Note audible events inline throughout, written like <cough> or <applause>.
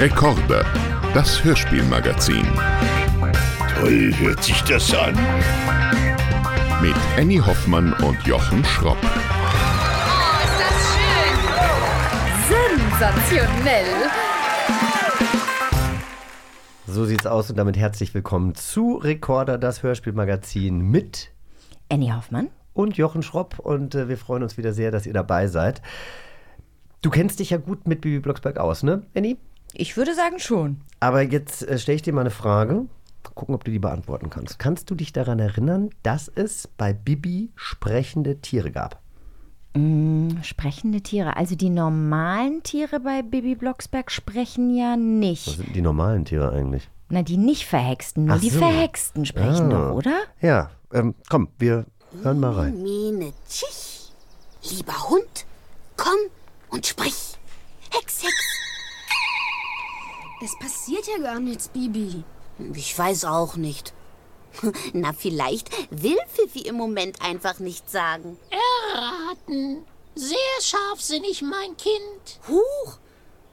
Rekorde, das Hörspielmagazin. Toll hört sich das an. Mit Annie Hoffmann und Jochen Schropp. Oh, ist das schön! Sensationell! So sieht's aus und damit herzlich willkommen zu Recorder, das Hörspielmagazin mit Annie Hoffmann. und Jochen Schropp und äh, wir freuen uns wieder sehr, dass ihr dabei seid. Du kennst dich ja gut mit Bibi Blocksberg aus, ne, Annie? Ich würde sagen schon. Aber jetzt äh, stelle ich dir mal eine Frage. Gucken, ob du die beantworten kannst. Kannst du dich daran erinnern, dass es bei Bibi sprechende Tiere gab? Sprechende Tiere. Also die normalen Tiere bei Bibi Blocksberg sprechen ja Was nicht. sind die normalen Tiere eigentlich? Na, die nicht verhexten, nur Ach die so. Verhexten sprechen Ah. doch, oder? Ja, ähm, komm, wir hören mal rein. Mine, tschich. Lieber Hund, komm und sprich. Hex, Hex. Es passiert ja gar nichts, Bibi. Ich weiß auch nicht. <laughs> Na, vielleicht will Fifi im Moment einfach nichts sagen. Erraten. Sehr scharfsinnig, mein Kind. Huch!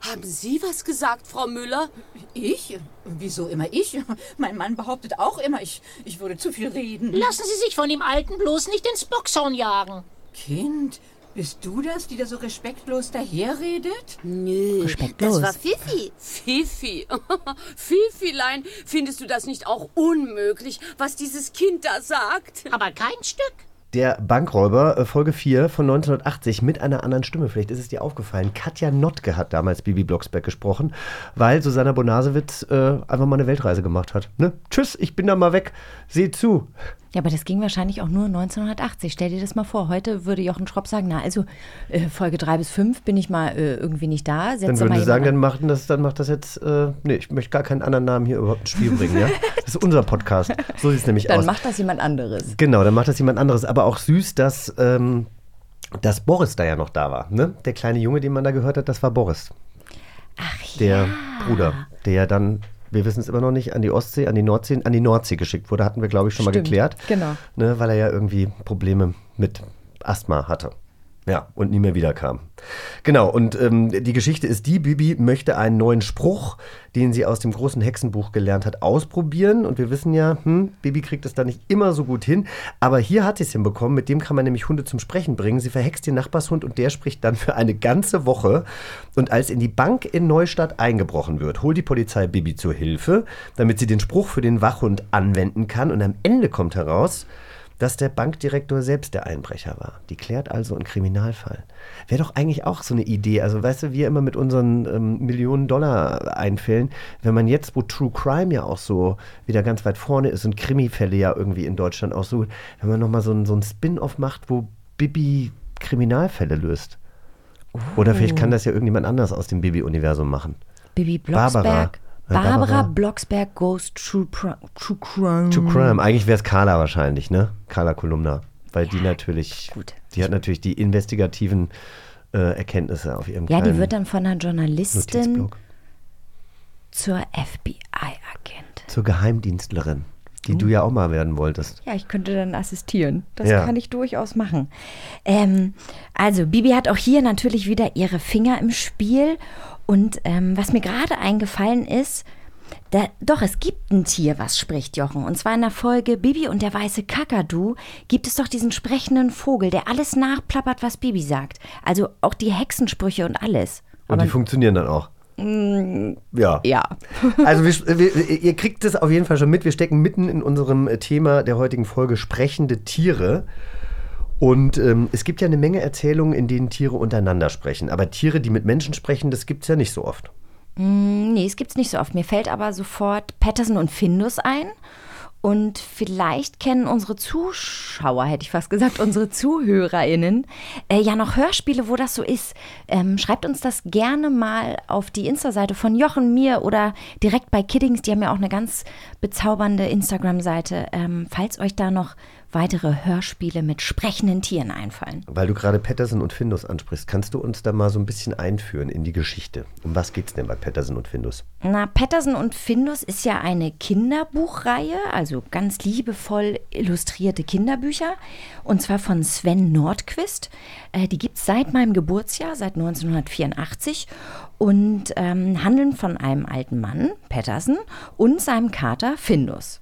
Haben Sie was gesagt, Frau Müller? Ich? Wieso immer ich? Mein Mann behauptet auch immer, ich, ich würde zu viel reden. Lassen Sie sich von dem Alten bloß nicht ins Boxhorn jagen. Kind, bist du das, die da so respektlos daherredet? Nö, Respektlos. das war Fifi. Fifi. <laughs> Fifilein, findest du das nicht auch unmöglich, was dieses Kind da sagt? Aber kein Stück. Der Bankräuber, äh, Folge 4 von 1980, mit einer anderen Stimme. Vielleicht ist es dir aufgefallen. Katja Notke hat damals Bibi Blocksberg gesprochen, weil Susanna Bonasewitz äh, einfach mal eine Weltreise gemacht hat. Ne? Tschüss, ich bin da mal weg. Seht zu. Ja, aber das ging wahrscheinlich auch nur 1980. Stell dir das mal vor. Heute würde Jochen Schropp sagen, na, also äh, Folge 3 bis 5 bin ich mal äh, irgendwie nicht da. Setz Dann würden sie sagen, dann macht das, dann macht das jetzt. Äh, nee, ich möchte gar keinen anderen Namen hier überhaupt ins Spiel bringen. Ja? <laughs> Das ist unser Podcast. So sieht es nämlich Dann aus. macht das jemand anderes. Genau, dann macht das jemand anderes. Aber auch süß, dass, ähm, dass Boris da ja noch da war. Ne? Der kleine Junge, den man da gehört hat, das war Boris. Ach Der ja. Bruder, der ja dann, wir wissen es immer noch nicht, an die Ostsee, an die Nordsee, an die Nordsee geschickt wurde. Hatten wir, glaube ich, schon mal Stimmt, geklärt. genau. Ne, weil er ja irgendwie Probleme mit Asthma hatte. Ja, und nie mehr wiederkam. Genau, und ähm, die Geschichte ist die, Bibi möchte einen neuen Spruch, den sie aus dem großen Hexenbuch gelernt hat, ausprobieren. Und wir wissen ja, hm, Bibi kriegt es da nicht immer so gut hin. Aber hier hat sie es hinbekommen, mit dem kann man nämlich Hunde zum Sprechen bringen. Sie verhext den Nachbarshund und der spricht dann für eine ganze Woche. Und als in die Bank in Neustadt eingebrochen wird, holt die Polizei Bibi zur Hilfe, damit sie den Spruch für den Wachhund anwenden kann. Und am Ende kommt heraus, dass der Bankdirektor selbst der Einbrecher war. Die klärt also einen Kriminalfall. Wäre doch eigentlich auch so eine Idee. Also, weißt du, wir immer mit unseren ähm, Millionen Dollar einfällen, wenn man jetzt, wo True Crime ja auch so wieder ganz weit vorne ist und Krimifälle ja irgendwie in Deutschland auch so, wenn man nochmal so, ein- so ein Spin-off macht, wo Bibi Kriminalfälle löst. Oder vielleicht kann das ja irgendjemand anders aus dem Bibi-Universum machen. Bibi Barbara. Blocksberg. Ja, Barbara, Barbara. Blocksberg goes True, True Crime. True Crime. Eigentlich wäre es Carla wahrscheinlich, ne? Carla Kolumna. Weil die natürlich, gut. die hat natürlich die investigativen äh, Erkenntnisse auf ihrem Ja, die wird dann von einer Journalistin zur FBI-Agent. Zur Geheimdienstlerin, die du ja auch mal werden wolltest. Ja, ich könnte dann assistieren. Das Ja. kann ich durchaus machen. Ähm, also, Bibi hat auch hier natürlich wieder ihre Finger im Spiel. Und ähm, was mir gerade eingefallen ist, da, doch, es gibt ein Tier, was spricht, Jochen. Und zwar in der Folge Bibi und der weiße Kakadu gibt es doch diesen sprechenden Vogel, der alles nachplappert, was Bibi sagt. Also auch die Hexensprüche und alles. Und die funktionieren dann auch. Ja. Ja. <laughs> Also wir, wir, ihr kriegt es auf jeden Fall schon mit. Wir stecken mitten in unserem äh, Thema der heutigen Folge sprechende Tiere. Und ähm, es gibt ja eine Menge Erzählungen, in denen Tiere untereinander sprechen. Aber Tiere, die mit Menschen sprechen, das gibt es ja nicht so oft. Nee, es gibt's nicht so oft. Mir fällt aber sofort Patterson und Findus ein. Und vielleicht kennen unsere Zuschauer, hätte ich fast gesagt, unsere ZuhörerInnen, äh, ja noch Hörspiele, wo das so ist. Ähm, schreibt uns das gerne mal auf die Insta-Seite von Jochen, mir oder direkt bei Kiddings. Die haben ja auch eine ganz bezaubernde Instagram-Seite. Ähm, falls euch da noch weitere Hörspiele mit sprechenden Tieren einfallen. Weil du gerade Patterson und Findus ansprichst, kannst du uns da mal so ein bisschen einführen in die Geschichte? Um was geht's denn bei Patterson und Findus? Na, Patterson und Findus ist ja eine Kinderbuchreihe, also ganz liebevoll illustrierte Kinderbücher. Und zwar von Sven Nordquist. Äh, die gibt es seit meinem Geburtsjahr, seit 1984. Und ähm, handeln von einem alten Mann, Patterson, und seinem Kater Findus.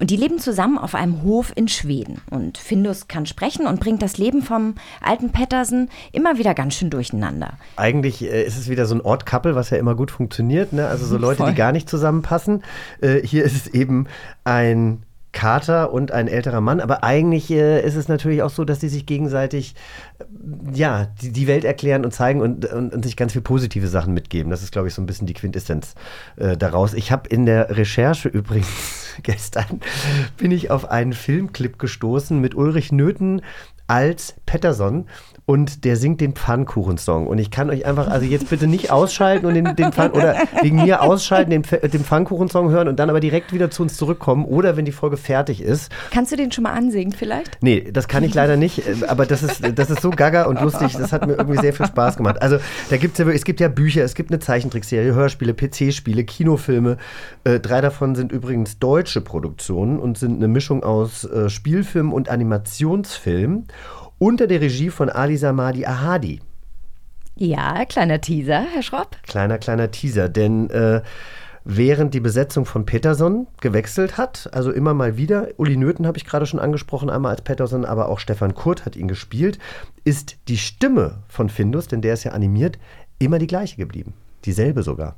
Und die leben zusammen auf einem Hof in Schweden. Und Findus kann sprechen und bringt das Leben vom alten Patterson immer wieder ganz schön durcheinander. Eigentlich äh, ist es wieder so ein Ort-Couple, was ja immer gut funktioniert. Ne? Also so <laughs> Leute, Voll. die gar nicht zusammenpassen. Äh, hier ist es eben ein Kater und ein älterer Mann. Aber eigentlich äh, ist es natürlich auch so, dass die sich gegenseitig äh, ja, die, die Welt erklären und zeigen und, und, und sich ganz viel positive Sachen mitgeben. Das ist, glaube ich, so ein bisschen die Quintessenz äh, daraus. Ich habe in der Recherche übrigens <laughs> gestern bin ich auf einen Filmclip gestoßen mit Ulrich Nöthen als Patterson und der singt den Pfannkuchensong. Und ich kann euch einfach, also jetzt bitte nicht ausschalten und den, den Pfann, oder wegen mir ausschalten, den, Pf- den Pfannkuchensong hören und dann aber direkt wieder zu uns zurückkommen oder wenn die Folge fertig ist. Kannst du den schon mal ansingen vielleicht? Nee, das kann ich leider nicht, äh, aber das ist, das ist so gaga und lustig, das hat mir irgendwie sehr viel Spaß gemacht. Also da gibt's ja, wirklich- es gibt ja Bücher, es gibt eine Zeichentrickserie, Hörspiele, PC-Spiele, Kinofilme. Äh, drei davon sind übrigens deutsche Produktionen und sind eine Mischung aus äh, Spielfilm und Animationsfilm unter der Regie von Ali Samadi Ahadi. Ja, kleiner Teaser, Herr Schropp. Kleiner, kleiner Teaser, denn äh, während die Besetzung von Peterson gewechselt hat, also immer mal wieder, Uli Nöthen habe ich gerade schon angesprochen, einmal als Peterson, aber auch Stefan Kurt hat ihn gespielt, ist die Stimme von Findus, denn der ist ja animiert, immer die gleiche geblieben. Dieselbe sogar.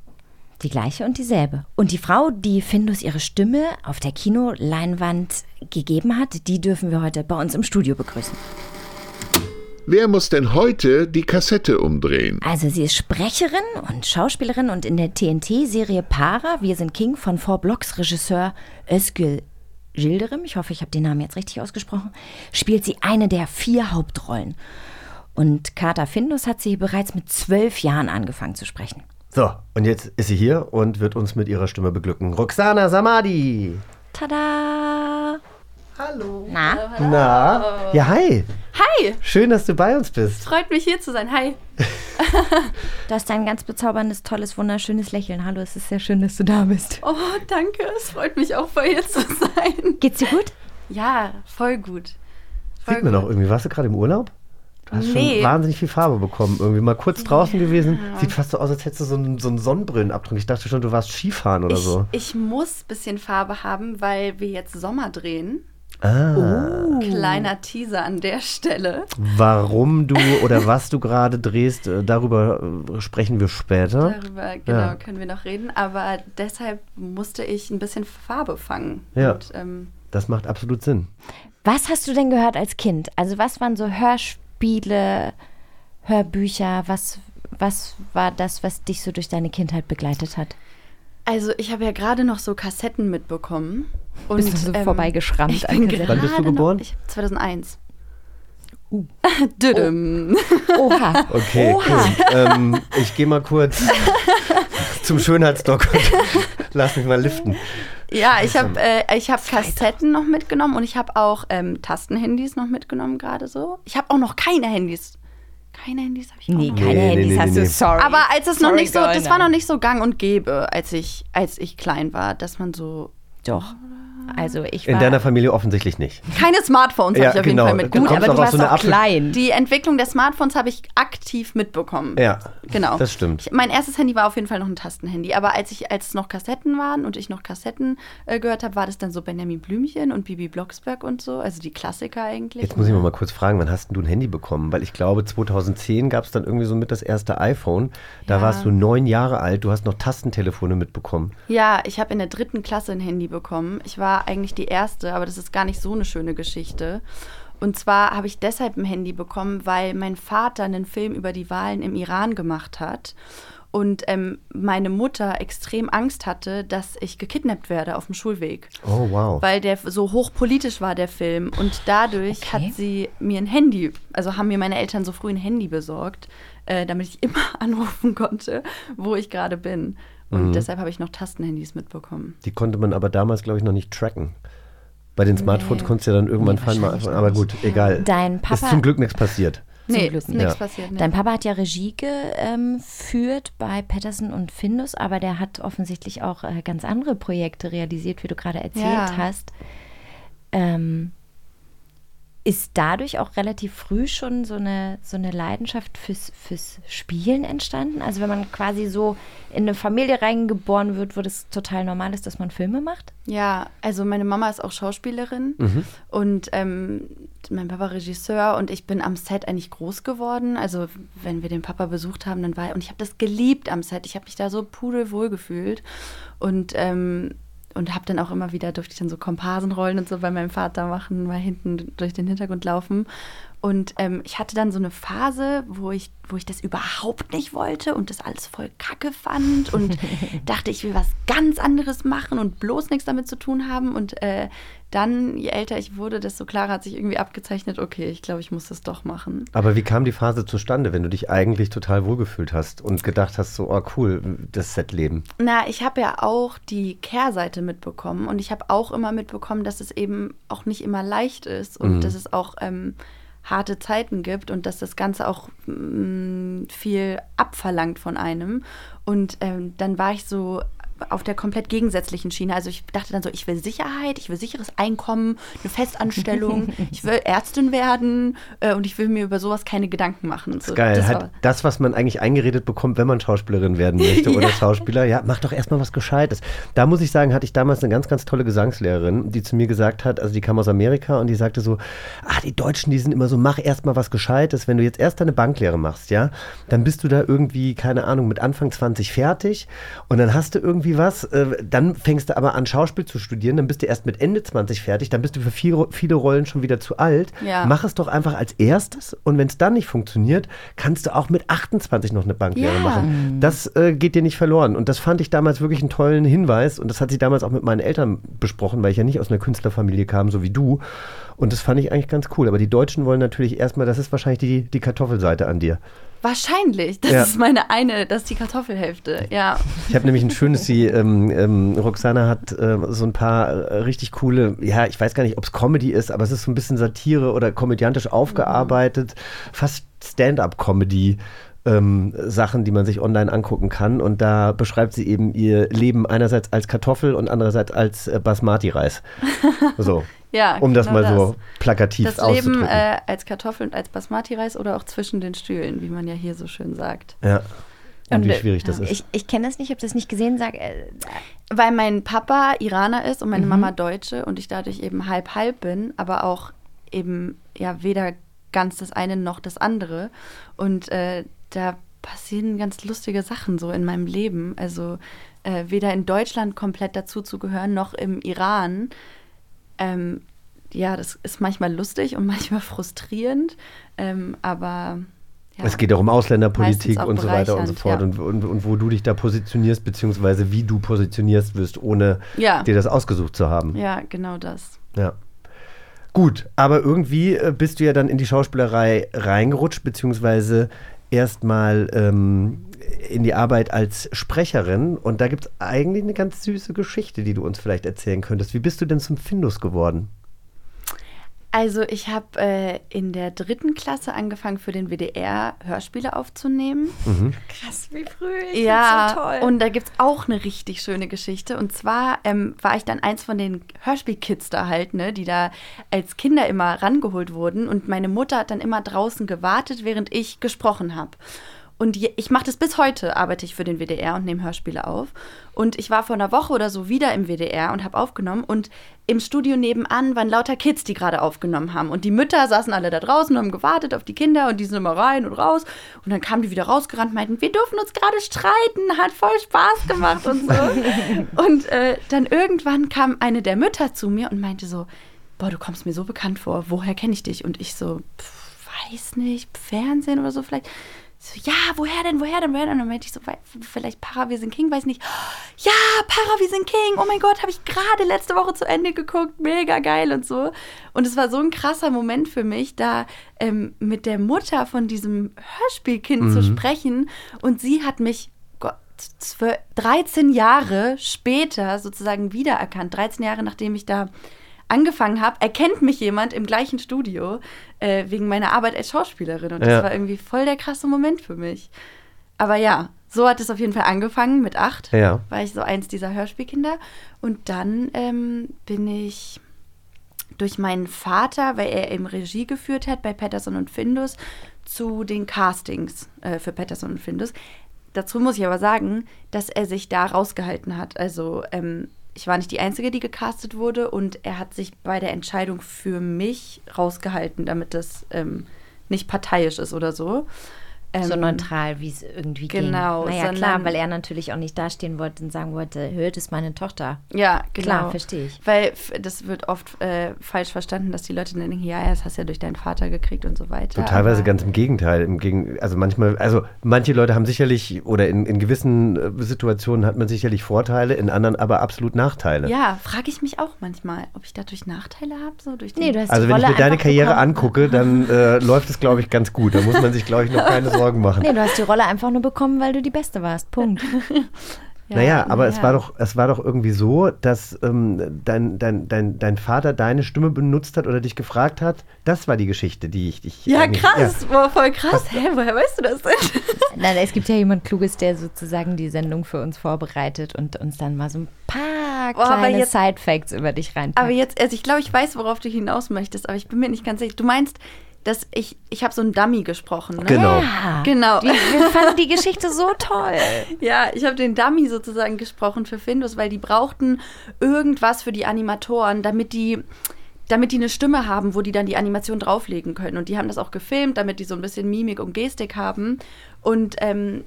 Die gleiche und dieselbe. Und die Frau, die Findus ihre Stimme auf der Kinoleinwand gegeben hat, die dürfen wir heute bei uns im Studio begrüßen. Wer muss denn heute die Kassette umdrehen? Also sie ist Sprecherin und Schauspielerin und in der TNT-Serie Para, Wir sind King von Four Blocks Regisseur Özgül Yildirim, ich hoffe, ich habe den Namen jetzt richtig ausgesprochen, spielt sie eine der vier Hauptrollen. Und Carter Findus hat sie bereits mit zwölf Jahren angefangen zu sprechen. So, und jetzt ist sie hier und wird uns mit ihrer Stimme beglücken. Roxana Samadi. Tada! Hallo. Na? Na? Ja, hi. Hi, Schön, dass du bei uns bist. freut mich hier zu sein. Hi. <laughs> Du hast ein ganz bezauberndes, tolles, wunderschönes Lächeln. Hallo, es ist sehr schön, dass du da bist. Oh, danke. Es freut mich auch, bei ihr zu sein. Geht's dir gut? Ja, voll gut. Voll Sieht man gut. auch irgendwie. Warst du gerade im Urlaub? Du hast Nee. schon wahnsinnig viel Farbe bekommen. Irgendwie mal kurz draußen gewesen. Sieht fast so aus, als hättest du so einen, so einen Sonnenbrillenabdruck. Ich dachte schon, du warst Skifahren oder Ich, so. ich muss ein bisschen Farbe haben, weil wir jetzt Sommer drehen. Ah. Kleiner Teaser an der Stelle. Warum du oder was du gerade drehst, äh, darüber äh, sprechen wir später. Darüber genau Ja. können wir noch reden. Aber deshalb musste ich ein bisschen Farbe fangen. Ja. Und, ähm, Das macht absolut Sinn. Was hast du denn gehört als Kind? Also was waren so Hörspiele, Hörbücher? Was, was war das, was dich so durch deine Kindheit begleitet hat? Also ich habe ja gerade noch so Kassetten mitbekommen. Und, Bist du so vorbeigeschrammt Ich bin? Wann bist du geboren? Noch, ich, 2001. Uh. <laughs> Düdüm. Oha. Okay, Oha. cool. ähm, ich gehe mal kurz <laughs> zum Schönheitsdoc und <laughs> lass mich mal liften. Ja, ich habe äh, ich hab Kassetten noch mitgenommen und ich habe auch ähm, Tastenhandys noch mitgenommen, gerade so. Ich habe auch noch keine Handys. Keine Handys habe ich auch Nee, noch. keine Nee, nee, Handys nee, hast nee. du, sorry. Aber als es noch Sorry, nicht so, girl, das war nein. noch nicht so gang und gäbe, als ich, als ich klein war, dass man so. Doch. Also ich In deiner Familie offensichtlich nicht. Keine Smartphones habe Ja, ich auf genau. jeden Fall Du mitgenommen. kommst aber auch du warst so auch Apfel- klein. Die Entwicklung der Smartphones habe ich aktiv mitbekommen. Ja, Genau. das stimmt. Ich, mein erstes Handy war auf jeden Fall noch ein Tastenhandy. Aber als ich, als es noch Kassetten waren und ich noch Kassetten äh, gehört habe, war das dann so Benjamin Blümchen und Bibi Blocksberg und so. Also die Klassiker eigentlich. Jetzt muss ich mal, mal kurz fragen, wann hast denn du ein Handy bekommen? Weil ich glaube, 2010 gab es dann irgendwie so mit das erste iPhone. Da Ja. warst du neun Jahre alt, du hast noch Tastentelefone mitbekommen. Ja, ich habe in der dritten Klasse ein Handy bekommen. Ich war eigentlich die erste, aber das ist gar nicht so eine schöne Geschichte. Und zwar habe ich deshalb ein Handy bekommen, weil mein Vater einen Film über die Wahlen im Iran gemacht hat. Und ähm, meine Mutter extrem Angst hatte, dass ich gekidnappt werde auf dem Schulweg. Oh, wow. Weil der so hochpolitisch war, der Film. Und dadurch Okay. hat sie mir ein Handy, also haben mir meine Eltern so früh ein Handy besorgt, äh, damit ich immer <laughs> anrufen konnte, wo ich gerade bin. Und Mhm. deshalb habe ich noch Tastenhandys mitbekommen. Die konnte man aber damals, glaube ich, noch nicht tracken. Bei den Smartphones konntest du ja dann irgendwann fallen. Mal, aber gut, egal. Dein Papa- Ist zum Glück nichts passiert. Nee, nichts Ja. passiert. Nee. Dein Papa hat ja Regie geführt bei Patterson und Findus, aber der hat offensichtlich auch äh, ganz andere Projekte realisiert, wie du gerade erzählt Ja. hast. Ähm, ist dadurch auch relativ früh schon so eine, so eine Leidenschaft fürs, fürs Spielen entstanden? Also wenn man quasi so in eine Familie reingeboren wird, wo das total normal ist, dass man Filme macht? Ja, also meine Mama ist auch Schauspielerin Mhm. und ähm, mein Papa Regisseur und ich bin am Set eigentlich groß geworden. Also wenn wir den Papa besucht haben, dann war und ich habe das geliebt am Set. Ich habe mich da so pudelwohl gefühlt und ähm, und habe dann auch immer wieder durfte ich dann so Komparsenrollen und so bei meinem Vater machen, mal hinten durch den Hintergrund laufen. Und ähm, ich hatte dann so eine Phase, wo ich, wo ich das überhaupt nicht wollte und das alles voll kacke fand und <laughs> dachte, ich will was ganz anderes machen und bloß nichts damit zu tun haben. Und äh, dann, je älter ich wurde, desto klarer hat sich irgendwie abgezeichnet, okay, ich glaube, ich muss das doch machen. Aber wie kam die Phase zustande, wenn du dich eigentlich total wohlgefühlt hast und gedacht hast, so, oh cool, das Setleben? Na, ich habe ja auch die Kehrseite mitbekommen und ich habe auch immer mitbekommen, dass es eben auch nicht immer leicht ist und Mhm. dass es auch ähm, harte Zeiten gibt und dass das Ganze auch mm, viel abverlangt von einem. Und ähm, dann war ich so auf der komplett gegensätzlichen Schiene. Also ich dachte dann so, ich will Sicherheit, ich will sicheres Einkommen, eine Festanstellung, <laughs> ich will Ärztin werden äh, und ich will mir über sowas keine Gedanken machen. Und so. Geil, Das halt das, was man eigentlich eingeredet bekommt, wenn man Schauspielerin werden <laughs> möchte oder Ja. Schauspieler, ja, mach doch erstmal was Gescheites. Da muss ich sagen, hatte ich damals eine ganz, ganz tolle Gesangslehrerin, die zu mir gesagt hat, also die kam aus Amerika und die sagte so, ah, die Deutschen, die sind immer so, mach erstmal was Gescheites. Wenn du jetzt erst deine Banklehre machst, ja, dann bist du da irgendwie, keine Ahnung, mit Anfang 20 fertig und dann hast du irgendwie was, äh, dann fängst du aber an, Schauspiel zu studieren, dann bist du erst mit Ende 20 fertig, dann bist du für viele, viele Rollen schon wieder zu alt. Ja. Mach es doch einfach als erstes und wenn es dann nicht funktioniert, kannst du auch mit 28 noch eine Banklehre Ja. machen. Das äh, geht dir nicht verloren. Und das fand ich damals wirklich einen tollen Hinweis und das hat sie damals auch mit meinen Eltern besprochen, weil ich ja nicht aus einer Künstlerfamilie kam, so wie du. Und das fand ich eigentlich ganz cool. Aber die Deutschen wollen natürlich erstmal, das ist wahrscheinlich die, die Kartoffelseite an dir. Wahrscheinlich. Das Ja. ist meine eine, das ist die Kartoffelhälfte. Ja. Ich habe nämlich ein schönes, die ähm, ähm, Roxana hat äh, so ein paar äh, richtig coole, ja, ich weiß gar nicht, ob es Comedy ist, aber es ist so ein bisschen Satire oder komödiantisch aufgearbeitet, fast Stand-up-Comedy. Ähm, Sachen, die man sich online angucken kann. Und da beschreibt sie eben ihr Leben einerseits als Kartoffel und andererseits als äh, Basmati-Reis. So. <laughs> Ja, um das genau mal so plakativ Das auszudrücken. Leben äh, als Kartoffel und als Basmati-Reis oder auch zwischen den Stühlen, wie man ja hier so schön sagt. ja. Und, Und, wie schwierig das ist. Ich, ich kenne das nicht, ich habe das nicht gesehen. Sag, äh, Weil mein Papa Iraner ist und meine Mhm. Mama Deutsche und ich dadurch eben halb-halb bin, aber auch eben ja weder ganz das eine noch das andere. Und äh, da passieren ganz lustige Sachen so in meinem Leben. Also äh, weder in Deutschland komplett dazu zu gehören, noch im Iran. Ähm, ja, das ist manchmal lustig und <laughs> manchmal frustrierend, ähm, aber ja. Es geht auch um Ausländerpolitik auch und so weiter und so fort. ja. Und, und, und wo du dich da positionierst, beziehungsweise wie du positionierst wirst, ohne Ja. dir das ausgesucht zu haben. Ja, genau das. Ja. Gut, aber irgendwie äh, bist du ja dann in die Schauspielerei reingerutscht, beziehungsweise erstmal ähm, in die Arbeit als Sprecherin. Und da gibt es eigentlich eine ganz süße Geschichte, die du uns vielleicht erzählen könntest. Wie bist du denn zum Findus geworden? Also ich habe äh, in der dritten Klasse angefangen für den WDR Hörspiele aufzunehmen. Mhm. krass, wie früh. Ich ja, so toll. und da gibt es auch eine richtig schöne Geschichte. Und zwar ähm, war ich dann eins von den Hörspielkids da halt, ne, die da als Kinder immer rangeholt wurden. Und meine Mutter hat dann immer draußen gewartet, während ich gesprochen habe. Und je, ich mache das bis heute, arbeite ich für den WDR und nehme Hörspiele auf. Und ich war vor einer Woche oder so wieder im WDR und habe aufgenommen. Und im Studio nebenan waren lauter Kids, die gerade aufgenommen haben. Und die Mütter saßen alle da draußen und haben gewartet auf die Kinder und die sind immer rein und raus. Und dann kamen die wieder rausgerannt und meinten, wir durften uns gerade streiten, hat voll Spaß gemacht und so. <laughs> und äh, dann irgendwann kam eine der Mütter zu mir und meinte so, boah, du kommst mir so bekannt vor, woher kenne ich dich? Und ich so, pff, weiß nicht, Fernsehen oder so vielleicht. So, ja, woher denn, woher denn, woher denn? Und dann meinte ich so, vielleicht Para, wir sind King, weiß nicht. Ja, Para, wir sind King, oh mein Gott, habe ich gerade letzte Woche zu Ende geguckt, mega geil und so. Und es war so ein krasser Moment für mich, da ähm, mit der Mutter von diesem Hörspielkind zu Mhm. sprechen. Und sie hat mich Gott, zwölf, 13 Jahre später sozusagen wiedererkannt, 13 Jahre nachdem ich da angefangen habe, erkennt mich jemand im gleichen Studio äh, wegen meiner Arbeit als Schauspielerin. Und das Ja. war irgendwie voll der krasse Moment für mich. Aber ja, so hat es auf jeden Fall angefangen mit acht. Ja. War ich so eins dieser Hörspielkinder. Und dann ähm, bin ich durch meinen Vater, weil er eben Regie geführt hat bei Patterson und Findus, zu den Castings äh, für Patterson und Findus. Dazu muss ich aber sagen, dass er sich da rausgehalten hat. Also ähm, ich war nicht die Einzige, die gecastet wurde und er hat sich bei der Entscheidung für mich rausgehalten, damit das ähm, nicht parteiisch ist oder so. So Ähm, neutral, wie es irgendwie ging. genau, Naja, klar, weil er natürlich auch nicht dastehen wollte und sagen wollte, hört ist meine Tochter. Ja, genau. Klar, verstehe ich. Weil das wird oft äh, falsch verstanden, dass die Leute dann denken, ja, ja, das hast du ja durch deinen Vater gekriegt und so weiter. Und teilweise aber- ganz im Gegenteil. Im Gegen, also manchmal, also manche Leute haben sicherlich oder in, in gewissen äh, Situationen hat man sicherlich Vorteile, in anderen aber absolut Nachteile. Ja, frage ich mich auch manchmal, ob ich dadurch Nachteile habe. So durch den Nee, du hast Also die wenn ich mir deine Karriere bekommen. angucke, dann äh, <laughs> läuft es, glaube ich, ganz gut. Da muss man sich, glaube ich, noch keine <laughs> Sorgen machen. Nee, du hast die Rolle einfach nur bekommen, weil du die Beste warst. Punkt. <laughs> naja, aber es naja. war doch, es war doch irgendwie so, dass ähm, dein, dein, dein, dein Vater deine Stimme benutzt hat oder dich gefragt hat. Das war die Geschichte, die ich dich. Ja, krass, boah, voll krass. Hä, woher weißt du das denn? <laughs> Nein, es gibt ja jemand Kluges, der sozusagen die Sendung für uns vorbereitet und uns dann mal so ein paar Boah, aber kleine jetzt- Side-Facts über dich reinpackt. Aber jetzt, also ich glaube, ich weiß, worauf du hinaus möchtest, aber ich bin mir nicht ganz sicher. Du meinst, dass ich, ich habe so einen Dummy gesprochen, ne? Genau. Ja. Genau. Wir, wir fanden die Geschichte so toll. <laughs> Ja, ich habe den Dummy sozusagen gesprochen für Findus, weil die brauchten irgendwas für die Animatoren, damit die damit die eine Stimme haben, wo die dann die Animation drauflegen können. Und die haben das auch gefilmt, damit die so ein bisschen Mimik und Gestik haben. Und ähm,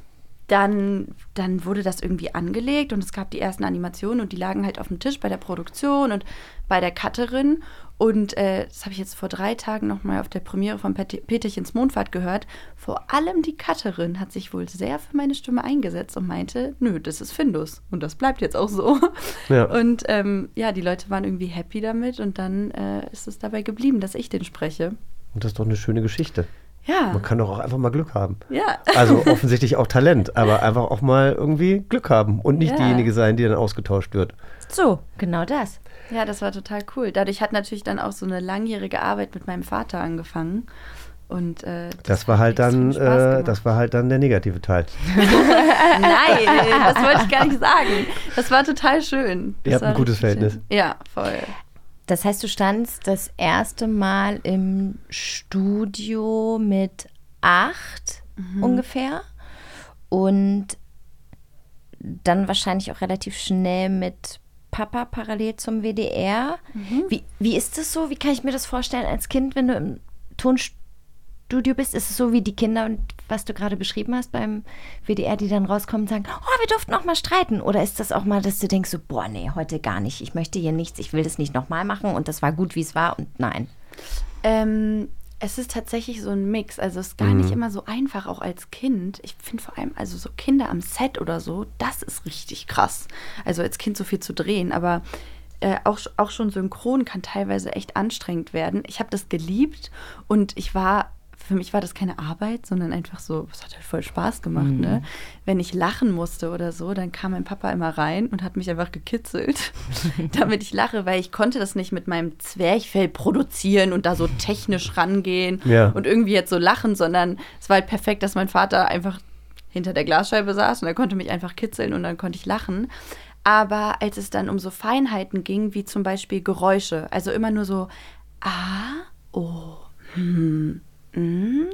dann, dann wurde das irgendwie angelegt und es gab die ersten Animationen und die lagen halt auf dem Tisch bei der Produktion und bei der Cutterin. Und äh, das habe ich jetzt vor drei Tagen nochmal auf der Premiere von Pet Peterchens Mondfahrt gehört. Vor allem die Cutterin hat sich wohl sehr für meine Stimme eingesetzt und meinte, nö, das ist Findus. Und das bleibt jetzt auch so. Ja. Und ähm, ja, die Leute waren irgendwie happy damit und dann äh, ist es dabei geblieben, dass ich den spreche. Und das ist doch eine schöne Geschichte. Ja. Man kann doch auch einfach mal Glück haben. Ja. Also <laughs> offensichtlich auch Talent, aber einfach auch mal irgendwie Glück haben und nicht Ja. diejenige sein, die dann ausgetauscht wird. So, genau das. Ja, das war total cool. Dadurch hat natürlich dann auch so eine langjährige Arbeit mit meinem Vater angefangen. Und äh, Das, war halt dann, äh, das war halt dann der negative Teil. <laughs> <laughs> Nein, das wollte ich gar nicht sagen. Das war total schön. Ihr Das habt ein gutes Verhältnis. schön. Ja, voll. Das heißt, du standst das erste Mal im Studio mit acht ungefähr und dann wahrscheinlich auch relativ schnell mit Papa parallel zum WDR. Wie, wie ist das so? Wie kann ich mir das vorstellen als Kind, wenn du im Tonstudio bist? Ist es so wie die Kinder, und was du gerade beschrieben hast beim WDR, die dann rauskommen und sagen, oh, wir durften auch mal streiten? Oder ist das auch mal, dass du denkst, so, boah, nee, heute gar nicht. Ich möchte hier nichts, ich will das nicht nochmal machen und das war gut, wie es war und nein. Ähm, es ist tatsächlich so ein Mix. Also es ist gar Mhm. nicht immer so einfach, auch als Kind. Ich finde vor allem, also so Kinder am Set oder so, das ist richtig krass. Also als Kind so viel zu drehen, aber äh, auch, auch schon synchron kann teilweise echt anstrengend werden. Ich habe das geliebt und ich war, für mich war das keine Arbeit, sondern einfach so, es hat halt voll Spaß gemacht. Mhm. Ne? Wenn ich lachen musste oder so, dann kam mein Papa immer rein und hat mich einfach gekitzelt, <laughs> damit ich lache, weil ich konnte das nicht mit meinem Zwerchfell produzieren und da so technisch rangehen Ja. und irgendwie jetzt so lachen, sondern es war halt perfekt, dass mein Vater einfach hinter der Glasscheibe saß und er konnte mich einfach kitzeln und dann konnte ich lachen. Aber als es dann um so Feinheiten ging, wie zum Beispiel Geräusche, also immer nur so ah, oh, hm, mm,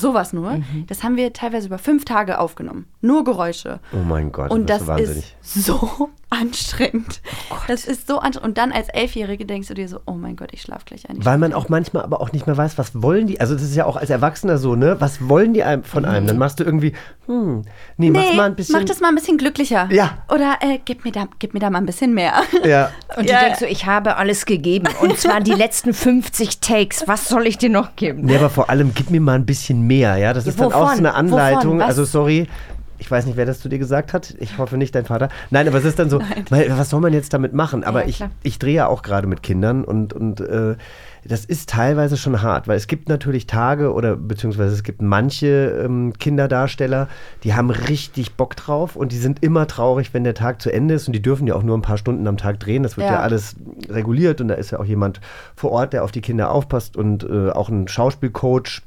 sowas nur, Mhm. das haben wir teilweise über fünf Tage aufgenommen. Nur Geräusche. Oh mein Gott, Und das das ist so <laughs> anstrengend. Oh das ist so anstrengend. Und dann als Elfjährige denkst du dir so, oh mein Gott, ich schlafe gleich ein. Weil man auch manchmal aber auch nicht mehr weiß, was wollen die. Also das ist ja auch als Erwachsener so, ne? Was wollen die von einem? Dann machst du irgendwie, hm, nee, Nee, mal ein bisschen. mach das mal ein bisschen glücklicher. Ja. Oder äh, gib, mir da, gib mir da mal ein bisschen mehr. Ja. <laughs> Und Ja. du denkst so, ich habe alles gegeben. Und zwar die letzten 50 Takes. Was soll ich dir noch geben? Nee, aber vor allem gib mir mal ein bisschen mehr, ja. Das ist dann auch so wovon? eine Anleitung. Wovon? Also sorry. Ich weiß nicht, wer das zu dir gesagt hat. Ich hoffe nicht dein Vater. Nein, aber es ist dann so, <laughs> weil, was soll man jetzt damit machen? Aber Ja, ich, ich drehe ja auch gerade mit Kindern und, und äh, das ist teilweise schon hart, weil es gibt natürlich Tage oder beziehungsweise es gibt manche ähm, Kinderdarsteller, die haben richtig Bock drauf und die sind immer traurig, wenn der Tag zu Ende ist und die dürfen ja auch nur ein paar Stunden am Tag drehen. Das wird ja, Ja. alles reguliert und da ist ja auch jemand vor Ort, der auf die Kinder aufpasst und äh, auch ein Schauspielcoach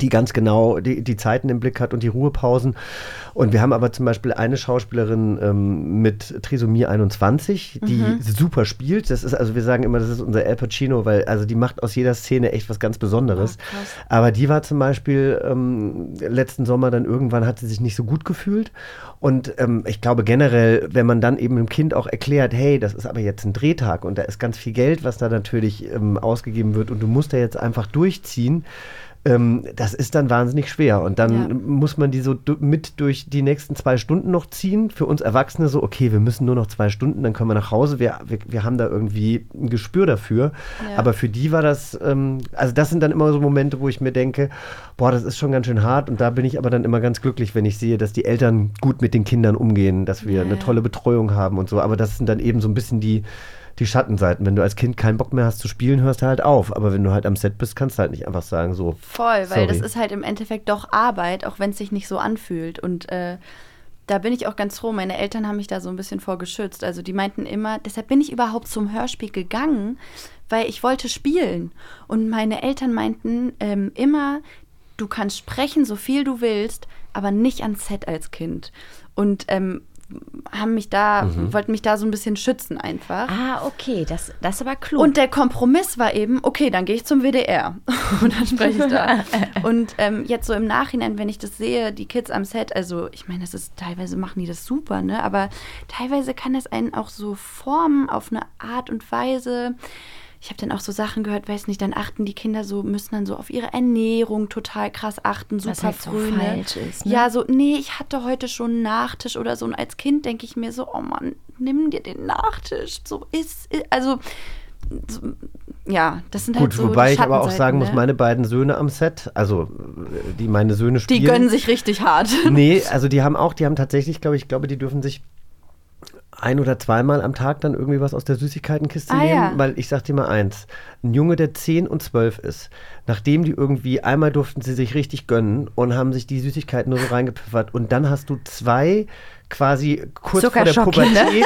die ganz genau die, die Zeiten im Blick hat und die Ruhepausen. Und wir haben aber zum Beispiel eine Schauspielerin ähm, mit Trisomie 21, die Mhm. super spielt. Das ist, also wir sagen immer, das ist unser Al Pacino, weil also die macht aus jeder Szene echt was ganz Besonderes. aber die war zum Beispiel ähm, letzten Sommer dann irgendwann hat sie sich nicht so gut gefühlt. Und ähm, ich glaube generell, wenn man dann eben dem Kind auch erklärt, hey, das ist aber jetzt ein Drehtag und da ist ganz viel Geld, was da natürlich ähm, ausgegeben wird und du musst da jetzt einfach durchziehen, ähm, das ist dann wahnsinnig schwer. Und dann Ja. muss man die so mit durch die nächsten zwei Stunden noch ziehen. Für uns Erwachsene so, okay, wir müssen nur noch zwei Stunden, dann können wir nach Hause. Wir, wir, wir haben da irgendwie ein Gespür dafür. Ja. Aber für die war das, ähm, also das sind dann immer so Momente, wo ich mir denke, boah, das ist schon ganz schön hart. Und da bin ich aber dann immer ganz glücklich, wenn ich sehe, dass die Eltern gut mit den Kindern umgehen, dass wir Ja, eine tolle Betreuung haben und so. Aber das sind dann eben so ein bisschen die die Schattenseiten. Wenn du als Kind keinen Bock mehr hast zu spielen, hörst du halt auf. Aber wenn du halt am Set bist, kannst du halt nicht einfach sagen, so. Voll, weil das sorry. ist halt im Endeffekt doch Arbeit, auch wenn es sich nicht so anfühlt. Und äh, da bin ich auch ganz froh. Meine Eltern haben mich da so ein bisschen vor geschützt. Also die meinten immer, deshalb bin ich überhaupt zum Hörspiel gegangen, weil ich wollte spielen. Und meine Eltern meinten ähm, immer, du kannst sprechen, so viel du willst, aber nicht ans Set als Kind. Und ähm, haben mich da, Mhm. wollten mich da so ein bisschen schützen einfach. Ah, okay, das, das ist aber klug. Und der Kompromiss war eben, okay, dann gehe ich zum WDR <laughs> und dann spreche ich da. <laughs> Und ähm, jetzt so im Nachhinein, wenn ich das sehe, die Kids am Set, also ich meine, das ist teilweise machen die das super, ne? Aber teilweise kann das einen auch so formen auf eine Art und Weise. Ich habe dann auch so Sachen gehört, weiß nicht, dann achten die Kinder so, müssen dann so auf ihre Ernährung total krass achten, super Was halt so früh, ne? falsch ist, ne? Ja, so, nee, ich hatte heute schon einen Nachtisch oder so. Und als Kind denke ich mir so, oh Mann, nimm dir den Nachtisch. So ist, also, so, ja, das sind halt Gut, so wobei die ich aber auch sagen muss, ne? meine beiden Söhne am Set, also die meine Söhne spielen. Die gönnen sich richtig hart. Nee, also die haben auch, die haben tatsächlich, glaube ich, ich glaube, die dürfen sich ein oder zweimal am Tag dann irgendwie was aus der Süßigkeitenkiste Ah, nehmen, ja. weil ich sag dir mal eins, ein Junge, der 10 und 12 ist, nachdem die irgendwie, einmal durften sie sich richtig gönnen und haben sich die Süßigkeiten nur so reingepfiffert und dann hast du zwei quasi kurz vor der ne? Pubertät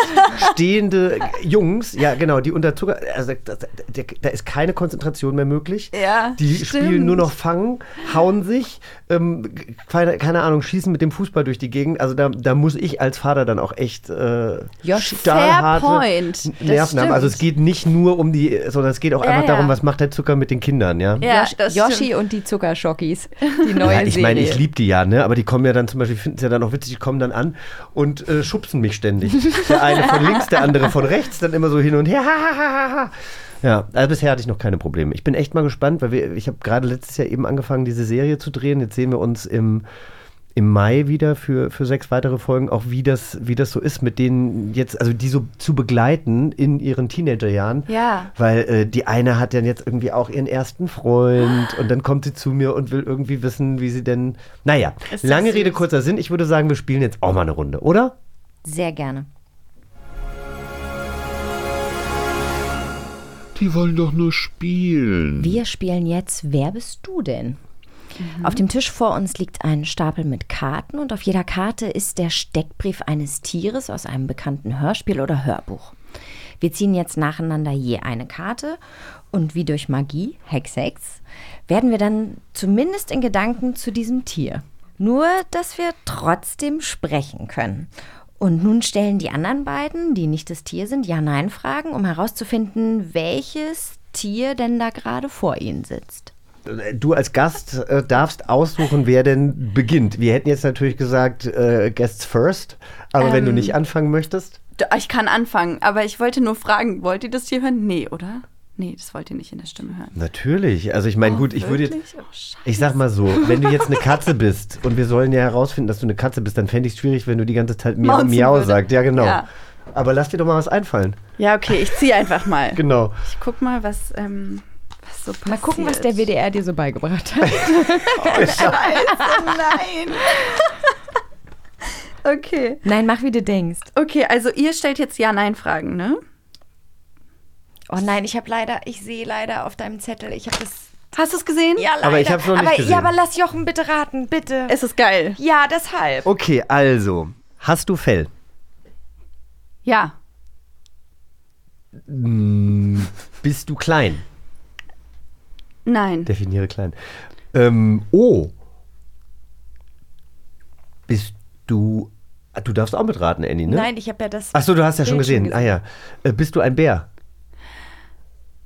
stehende Jungs, ja genau, die unter Zucker, also da, da, da, ist keine Konzentration mehr möglich. Ja, Die stimmt. spielen nur noch Fangen, hauen sich, ähm, keine, keine Ahnung, schießen mit dem Fußball durch die Gegend. Also da, da muss ich als Vater dann auch echt äh, Josh, stahlharte point. Nerven haben. Also es geht nicht nur um die, sondern es geht auch Ja, einfach ja. darum, was macht der Zucker mit den Kindern, ja? Ja, Yoshi, das Yoshi stimmt. und die Zuckerschockis. <laughs> Die neue Ja, ich meine, ich liebe die ja, ne? Aber die kommen ja dann zum Beispiel, finden es ja dann auch witzig, die kommen dann an und äh, schubsen mich ständig. Der eine von links, der andere von rechts, dann immer so hin und her. Ja, also bisher hatte ich noch keine Probleme. Ich bin echt mal gespannt, weil wir, ich habe gerade letztes Jahr eben angefangen, diese Serie zu drehen. Jetzt sehen wir uns im, im Mai wieder für, für sechs weitere Folgen, auch wie das, wie das so ist, mit denen jetzt, also die so zu begleiten in ihren Teenagerjahren. Ja. Weil äh, die eine hat dann jetzt irgendwie auch ihren ersten Freund und dann kommt sie zu mir und will irgendwie wissen, wie sie denn. Naja, Ist lange. Rede, kurzer Sinn. Ich würde sagen, wir spielen jetzt auch mal eine Runde, oder? Sehr gerne. Die wollen doch nur spielen. Wir spielen jetzt Wer bist du denn? Auf dem Tisch vor uns liegt ein Stapel mit Karten und auf jeder Karte ist der Steckbrief eines Tieres aus einem bekannten Hörspiel oder Hörbuch. Wir ziehen jetzt nacheinander je eine Karte und wie durch Magie, Hex Hex, werden wir dann zumindest in Gedanken zu diesem Tier. Nur, dass wir trotzdem sprechen können. Und nun stellen die anderen beiden, die nicht das Tier sind, Ja-Nein-Fragen, um herauszufinden, welches Tier denn da gerade vor ihnen sitzt. Du als Gast äh, darfst aussuchen, wer denn beginnt. Wir hätten jetzt natürlich gesagt, äh, Guests first, aber wenn du Ähm. nicht anfangen möchtest. Ich kann anfangen, aber ich wollte nur fragen, wollt ihr das hier hören? Nee, oder? Nee, das wollt ihr nicht in der Stimme hören. Natürlich. Also ich meine, Oh, gut, ich würde jetzt. wirklich? Oh. Ich sag mal so, wenn du jetzt eine Katze bist <laughs> und wir sollen ja herausfinden, dass du eine Katze bist, dann fände ich es schwierig, wenn du die ganze Zeit Miau, Miau würde. sagt. Ja, genau. Ja. Aber lass dir doch mal was einfallen. Ja, okay, ich ziehe einfach mal. <laughs> Genau. Ich guck mal, was, ähm, was so passiert. Mal gucken, was der WDR dir so beigebracht hat. <laughs> Scheiße, nein. <laughs> Okay. Nein, mach wie du denkst. Okay, also ihr stellt jetzt Ja-Nein-Fragen, ne? Oh nein, ich habe leider, ich sehe leider auf deinem Zettel, ich habe das. Hast du es gesehen? Ja, leider. Aber ich hab's noch nicht aber, gesehen. Ja, aber lass Jochen bitte raten, bitte. Es ist geil. ja, deshalb. Okay, also, hast du Fell? Ja. Bist du klein? Nein. Definiere klein. Ähm, oh. Bist du. Ah, Du darfst auch mitraten, Annie, ne? Nein, ich habe ja das. Achso, du hast ja schon Bild gesehen. Ah ja. Äh, bist du ein Bär?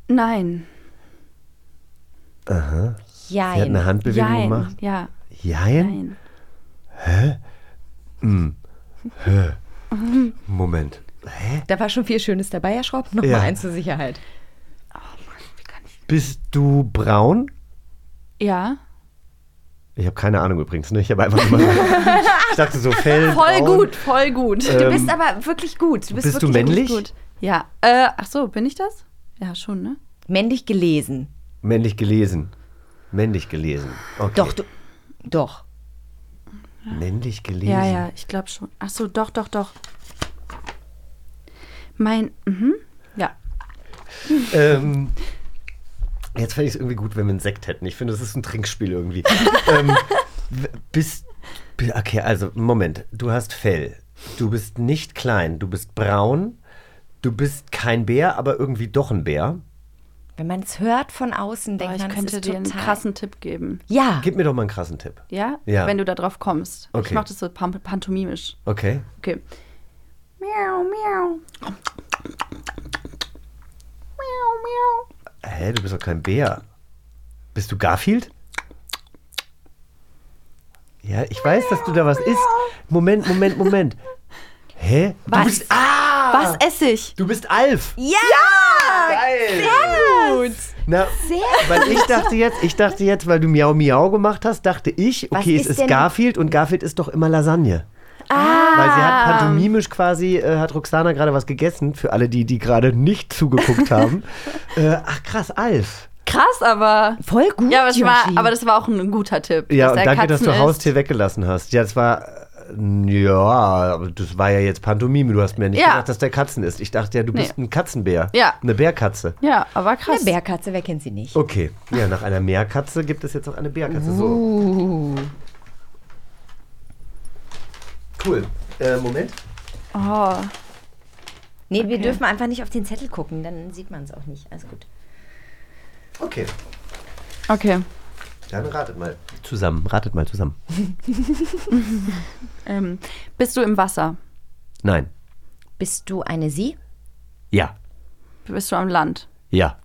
Nein. Aha. Sie hat Jein. eine Handbewegung Jein. gemacht. Ja. Jein? Nein. Moment. Hä? Da war schon viel Schönes dabei, Herr Schraub. Noch Ja. eins zur Sicherheit. Bist du braun? Ja. Ich habe keine Ahnung übrigens, ne? Ich habe einfach nur mal. <laughs> ich dachte so Fell. Voll braun. gut, voll gut. Du Ähm, bist aber wirklich gut. Du bist, bist du wirklich männlich? Gut. Ja. Äh, ach so, bin ich das? Ja, schon, ne? Männlich gelesen. Männlich gelesen. Männlich gelesen. Okay. Doch, du. Doch. Männlich gelesen. Ja, ja, ich glaube schon. Ach so, doch, doch, doch. Mein, mhm. Ja. Ähm, jetzt fände ich es irgendwie gut, wenn wir einen Sekt hätten. Ich finde, das ist ein Trinkspiel irgendwie. <laughs> ähm, bist. bi- Okay, also, Moment. Du hast Fell. Du bist nicht klein. Du bist braun. Du bist kein Bär, aber irgendwie doch ein Bär. Wenn man es hört von außen, denkt ich man, es könnte ist dir einen total. krassen Tipp geben. Ja. Gib mir doch mal einen krassen Tipp. Ja? Ja. Wenn du da drauf kommst. Okay. Ich mache das so pan pantomimisch. Okay. Okay. Miau, miau. Hä, du bist doch kein Bär. Bist du Garfield? Ja, ich weiß, dass du da was isst. Moment, Moment, Moment. Hä? Du Was? bist, ah! Was esse ich? Du bist Alf. Ja! Geil. Sehr gut. Na, weil ich dachte jetzt, ich dachte jetzt, weil du Miau Miau gemacht hast, dachte ich, Was okay, es ist ist Garfield und Garfield ist doch immer Lasagne. Ah. Weil sie hat pantomimisch quasi, äh, hat Roxana gerade was gegessen, für alle, die, die gerade nicht zugeguckt haben. <laughs> äh, ach krass, Alf. Krass, aber. Voll gut, Ja, aber das, war, aber das war auch ein guter Tipp. Ja, und danke, dass du Katzen Haustier weggelassen hast. Ja, das war, äh, ja, aber das war ja jetzt Pantomime. Du hast mir nicht Ja. gesagt, dass der Katzen ist. Ich dachte ja, du Nee. bist ein Katzenbär. Ja. Eine Bärkatze. Ja, aber krass. Eine Bärkatze, wer kennt sie nicht? Okay, ja, nach einer Meerkatze gibt es jetzt auch eine Bärkatze. So. Cool. Äh, Moment. Oh. Nee, wir dürfen einfach nicht auf den Zettel gucken, dann sieht man es auch nicht. Alles gut. Okay. Okay. Dann ratet mal zusammen. Ratet mal zusammen. <laughs> Ähm, bist du im Wasser? Nein. Bist du eine Sie? Ja. Bist du am Land? Ja.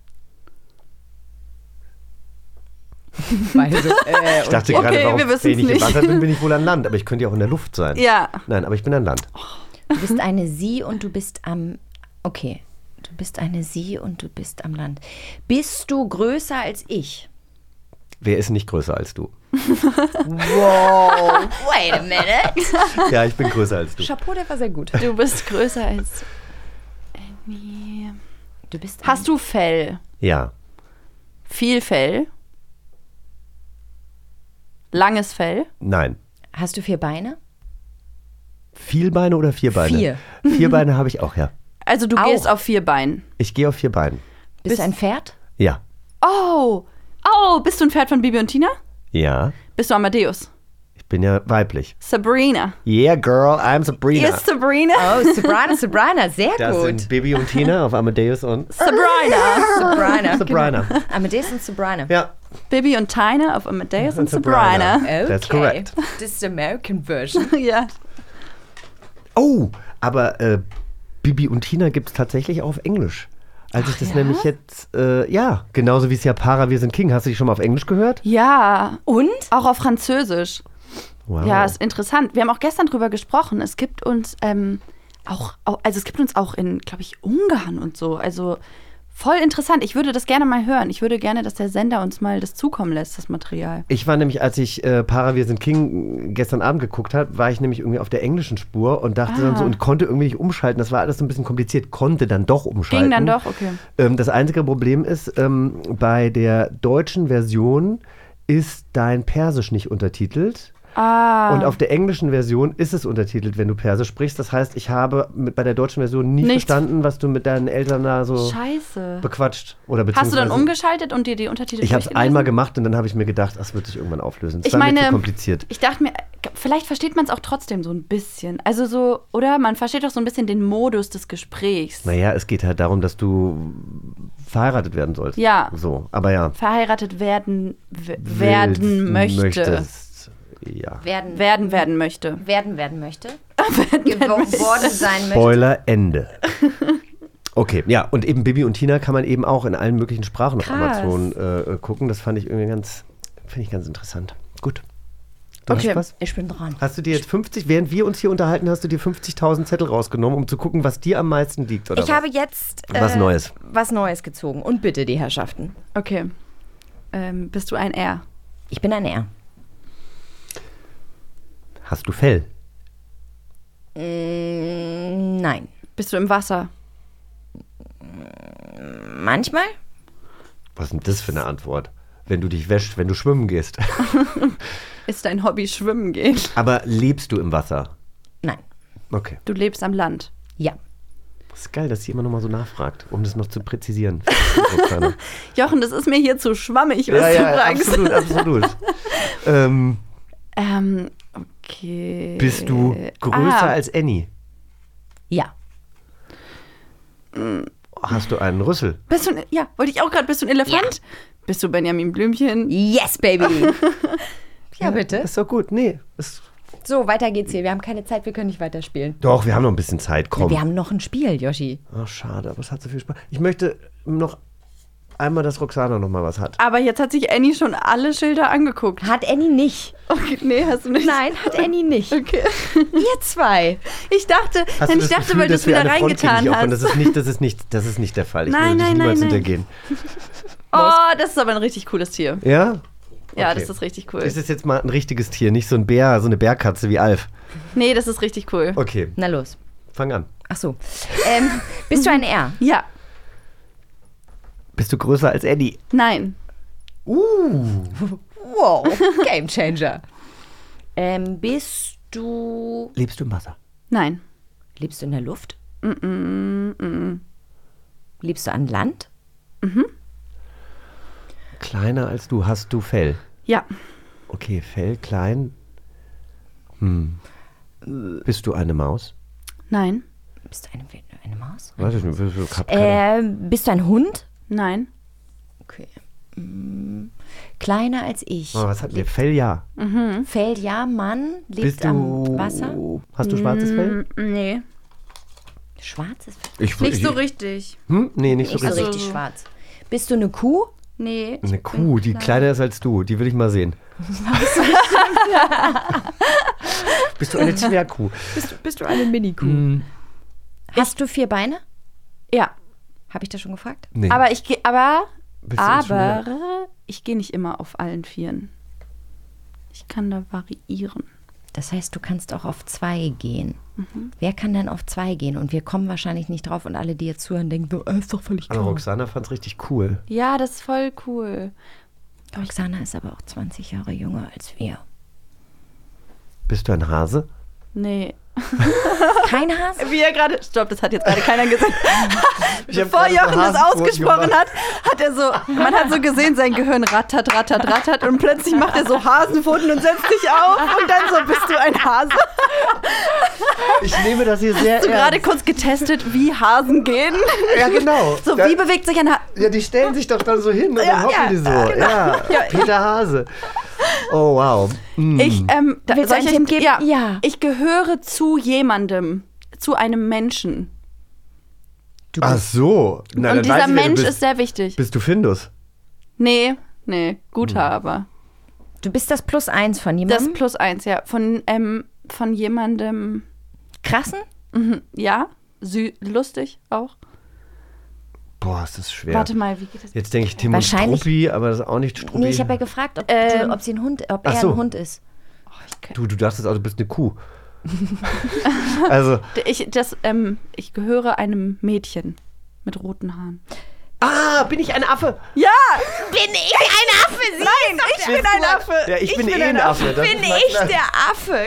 <laughs> Also, äh, Ich dachte Okay, gerade, warum wir wenn ich im. Wasser bin, bin ich wohl an Land. Aber ich könnte ja auch in der Luft sein. Ja. Nein, aber ich bin an Land. Du bist eine Sie und du bist am. Okay. Du bist eine Sie und du bist am Land. Bist du größer als ich? Wer ist nicht größer als du? Wow. <laughs> Wait a minute. Ja, ich bin größer als du. Chapeau, der war sehr gut. Du bist größer als. Annie. Du bist. Hast du Fell? Ja. Viel Fell? Langes Fell? Nein. Hast du vier Beine? Viel Beine oder vier Beine? Vier. Vier Beine habe ich auch, ja. Also du Auch. gehst auf vier Beinen. Ich gehe auf vier Beinen. Bist du ein Pferd? Ja. Oh! Oh, bist du ein Pferd von Bibi und Tina? Ja. Bist du Amadeus? Ich bin ja weiblich. Sabrina. Yeah, girl, I'm Sabrina. Hier ist Sabrina. Oh, Sabrina, Sabrina, sehr das gut. sind Bibi und Tina auf Amadeus und Sabrina. Sabrina. <laughs> Sabrina. Genau. Amadeus und Sabrina. Ja. Bibi und Tina auf Amadeus und Sabrina. Sabrina. Okay. That's correct. Das ist die American Version. <laughs> ja. Oh, aber äh, Bibi und Tina gibt es tatsächlich auch auf Englisch. Als ich das nämlich jetzt, äh, ja, genauso wie es ja Para, wir sind King. Hast du die schon mal auf Englisch gehört? Ja. Und? Auch auf Französisch. Wow. Ja, ist interessant. Wir haben auch gestern drüber gesprochen. Es gibt uns ähm, auch, also es gibt uns auch in, glaube ich, Ungarn und so. Also voll interessant. Ich würde das gerne mal hören. Ich würde gerne, dass der Sender uns mal das zukommen lässt, das Material. Ich war nämlich, als ich äh, Para, wir sind King gestern Abend geguckt habe, war ich nämlich irgendwie auf der englischen Spur und dachte dann so Ah. und konnte irgendwie nicht umschalten. Das war alles so ein bisschen kompliziert, konnte dann doch umschalten. Ging dann doch, okay. Ähm, das einzige Problem ist, ähm, bei der deutschen Version ist dein Persisch nicht untertitelt. Ah. Und auf der englischen Version ist es untertitelt, wenn du Persisch sprichst. Das heißt, ich habe mit, bei der deutschen Version nie Nichts. verstanden, was du mit deinen Eltern da so Scheiße. bequatscht. Oder Hast du dann umgeschaltet und dir die Untertitel Ich habe es einmal gemacht und dann habe ich mir gedacht, das wird sich irgendwann auflösen. Das Ich war mir meine, zu kompliziert. ich dachte mir, vielleicht versteht man es auch trotzdem so ein bisschen. Also so, oder? Man versteht doch so ein bisschen den Modus des Gesprächs. Naja, es geht halt darum, dass du verheiratet werden sollst. Ja. So, aber ja. Verheiratet werden, werden möchte. Möchtest. Ja. Werden, Werden, werden möchte. werden, werden möchte. <laughs> Geworden sein möchte. Spoiler Ende. <laughs> Okay, ja, und eben Bibi und Tina kann man eben auch in allen möglichen Sprachen auf Krass. Amazon äh, gucken. Das fand ich irgendwie ganz, finde ich ganz interessant. Gut. Du Okay. hast was? Ich bin dran. Hast du dir jetzt 50, während wir uns hier unterhalten, hast du dir 50.000 Zettel rausgenommen, um zu gucken, was dir am meisten liegt, oder ich was? habe jetzt Was äh, Neues. was Neues gezogen. Und bitte die Herrschaften. Okay. Ähm, bist du ein R? Ich bin ein R. Hast du Fell? Mm, nein. Bist du im Wasser? Manchmal? Was ist denn das für eine Antwort? Wenn du dich wäschst, wenn du schwimmen gehst. <laughs> Ist dein Hobby Schwimmen gehen? Aber lebst du im Wasser? Nein. Okay. Du lebst am Land. Ja. Das ist geil, dass sie immer noch mal so nachfragt, um das noch zu präzisieren. <laughs> Jochen, das ist mir hier zu schwammig, was ja, du ja, fragst. absolut, absolut. <laughs> ähm, Ähm, okay. bist du größer ah, als Annie? Ja. Hast du einen Rüssel? Bist du ein, ja, wollte ich auch gerade. Bist du ein Elefant? Bist du Benjamin Blümchen? Yes, baby. <laughs> ja, bitte. Ist doch gut. Nee. Ist So, weiter geht's hier. Wir haben keine Zeit, wir können nicht weiterspielen. doch, wir haben noch ein bisschen Zeit. Komm. Wir haben noch ein Spiel, Yoshi. Ach, schade, aber es hat so viel Spaß. Ich möchte noch einmal, dass Roxana noch mal was hat. Aber jetzt hat sich Annie schon alle Schilder angeguckt. Hat Annie nicht. Okay, nee, hast du nicht. Nein, hat Annie nicht. Okay. <laughs> Ihr zwei. Ich dachte, Hast denn du ich das dachte, Gefühl, weil du es wieder reingetan hast. Das ist nicht, das ist nicht, das ist nicht der Fall. Ich Nein, würde dich nein, niemals nein, nein. hintergehen. <laughs> Oh, das ist aber ein richtig cooles Tier. Ja? Ja, Okay. das ist richtig cool. Das ist jetzt mal ein richtiges Tier, nicht so ein Bär, so eine Bärkatze wie Alf. Nee, das ist richtig cool. Okay, Na los. fang an. Ach so. Ähm, bist du ein R? Ja, Bist du größer als Eddie? nein. Wow, Game Changer. Ähm, bist du. Lebst du im Wasser? Nein. Lebst du in der Luft? Mm -mm, mm. Lebst du an Land? Kleiner als du, hast du Fell? Ja, Okay, Fell klein. Hm. Bist du eine Maus? nein, Bist du eine, eine Maus? Weiß ich nicht. Ich hab keine- Äh, bist du ein Hund? Nein. Okay. Mm, Kleiner als ich. Oh, was hatten wir? Fell ja. Fällt ja, Mann. Lebt Bist am du. Wasser. Hast du schwarzes Fell? Mm, Nee. Schwarzes Fell. Ich, Nicht ich, so richtig. Hm? Nee, nicht so Nicht so richtig. richtig schwarz. Bist du eine Kuh? Nee. Eine Kuh, die kleiner ist als du. Die will ich mal sehen. <laughs> Bist du eine Zwergkuh? Bist du, bist du eine Mini-Kuh? Hm. Hast du vier Beine? Ja. Habe ich das schon gefragt? Nee. Aber ich gehe, aber, aber ich gehe nicht immer auf allen Vieren. Ich kann da variieren. Das heißt, du kannst auch auf zwei gehen. Wer kann denn auf zwei gehen? Und wir kommen wahrscheinlich nicht drauf und alle, die jetzt zuhören, denken so, äh, ist doch völlig Aber klar. Roxana fand's richtig cool. Ja, das ist voll cool. Roxana ist aber auch 20 Jahre jünger als wir. Bist du ein Hase? Nee. Kein Hase? Wie er gerade. Stopp, das hat jetzt gerade keiner gesehen. <laughs> Bevor Jochen das ausgesprochen gemacht. hat, hat er so. Man hat so gesehen, sein Gehirn rattert, rattert, rattert und plötzlich macht er so Hasenpfoten und setzt sich auf und dann so bist du ein Hase. Ich nehme das hier sehr Hast du gerade kurz getestet, wie Hasen gehen? Ja, genau. So, Da- wie bewegt sich ein Hase? Ja, die stellen sich doch dann so hin und Ja, dann hoppen ja, die so. ja, genau. Ja, Ja. Peter Hase. Oh, wow. Hm. Ich, ähm, da, du soll ich Tipp geben? Ja. Ja. Ich gehöre zu jemandem, zu einem Menschen. Ach so. Na, und dieser du Mensch bist. ist sehr wichtig. Bist du Findus? Nee, nee, guter Hm. aber. Du bist das Plus eins von Das jemandem? plus eins, ja. Von, ähm, von jemandem, Krassen? mhm, ja, sü lustig auch. Boah, ist das schwer. Warte mal, wie geht das? Jetzt denke ich Tim und Struppi, aber das ist auch nicht Struppi. Nee, ich habe ja gefragt, ob, Ähm, ob, sie ein Hund, ob er so. ein Hund ist. du, du dachtest auch, du bist eine Kuh. <laughs> also, Ich, das, ähm, ich gehöre einem Mädchen mit roten Haaren. ah, bin ich ein Affe? Ja! Bin ich ein Affe? Sie Nein, ich ich bin ein Affe. Ja, ich, bin, eh ein Affe. Das Bin ich der Affe?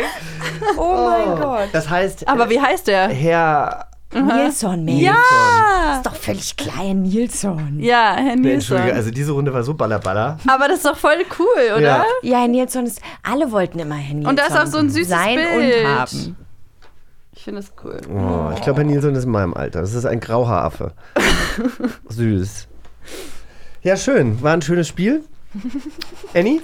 Oh, mein Gott. Das heißt, Aber wie heißt der? Herr Nilsson, Mensch. Ja! Ist doch völlig klein, Nilsson. Ja, Herr Nee, Entschuldige, Nilsson. also diese Runde war so ballerballer. Aber das ist doch voll cool, oder? Ja. Ja, Herr Nilsson ist. Alle wollten immer Herr Nilsson. Und da ist auch so ein süßes sein Bild. und haben. Ich finde es cool. Oh, ich glaube, Herr Nilsson ist in meinem Alter. Das ist ein Grauhaaraffe. <laughs> Süß. Ja, schön. War ein schönes Spiel. <laughs> Annie?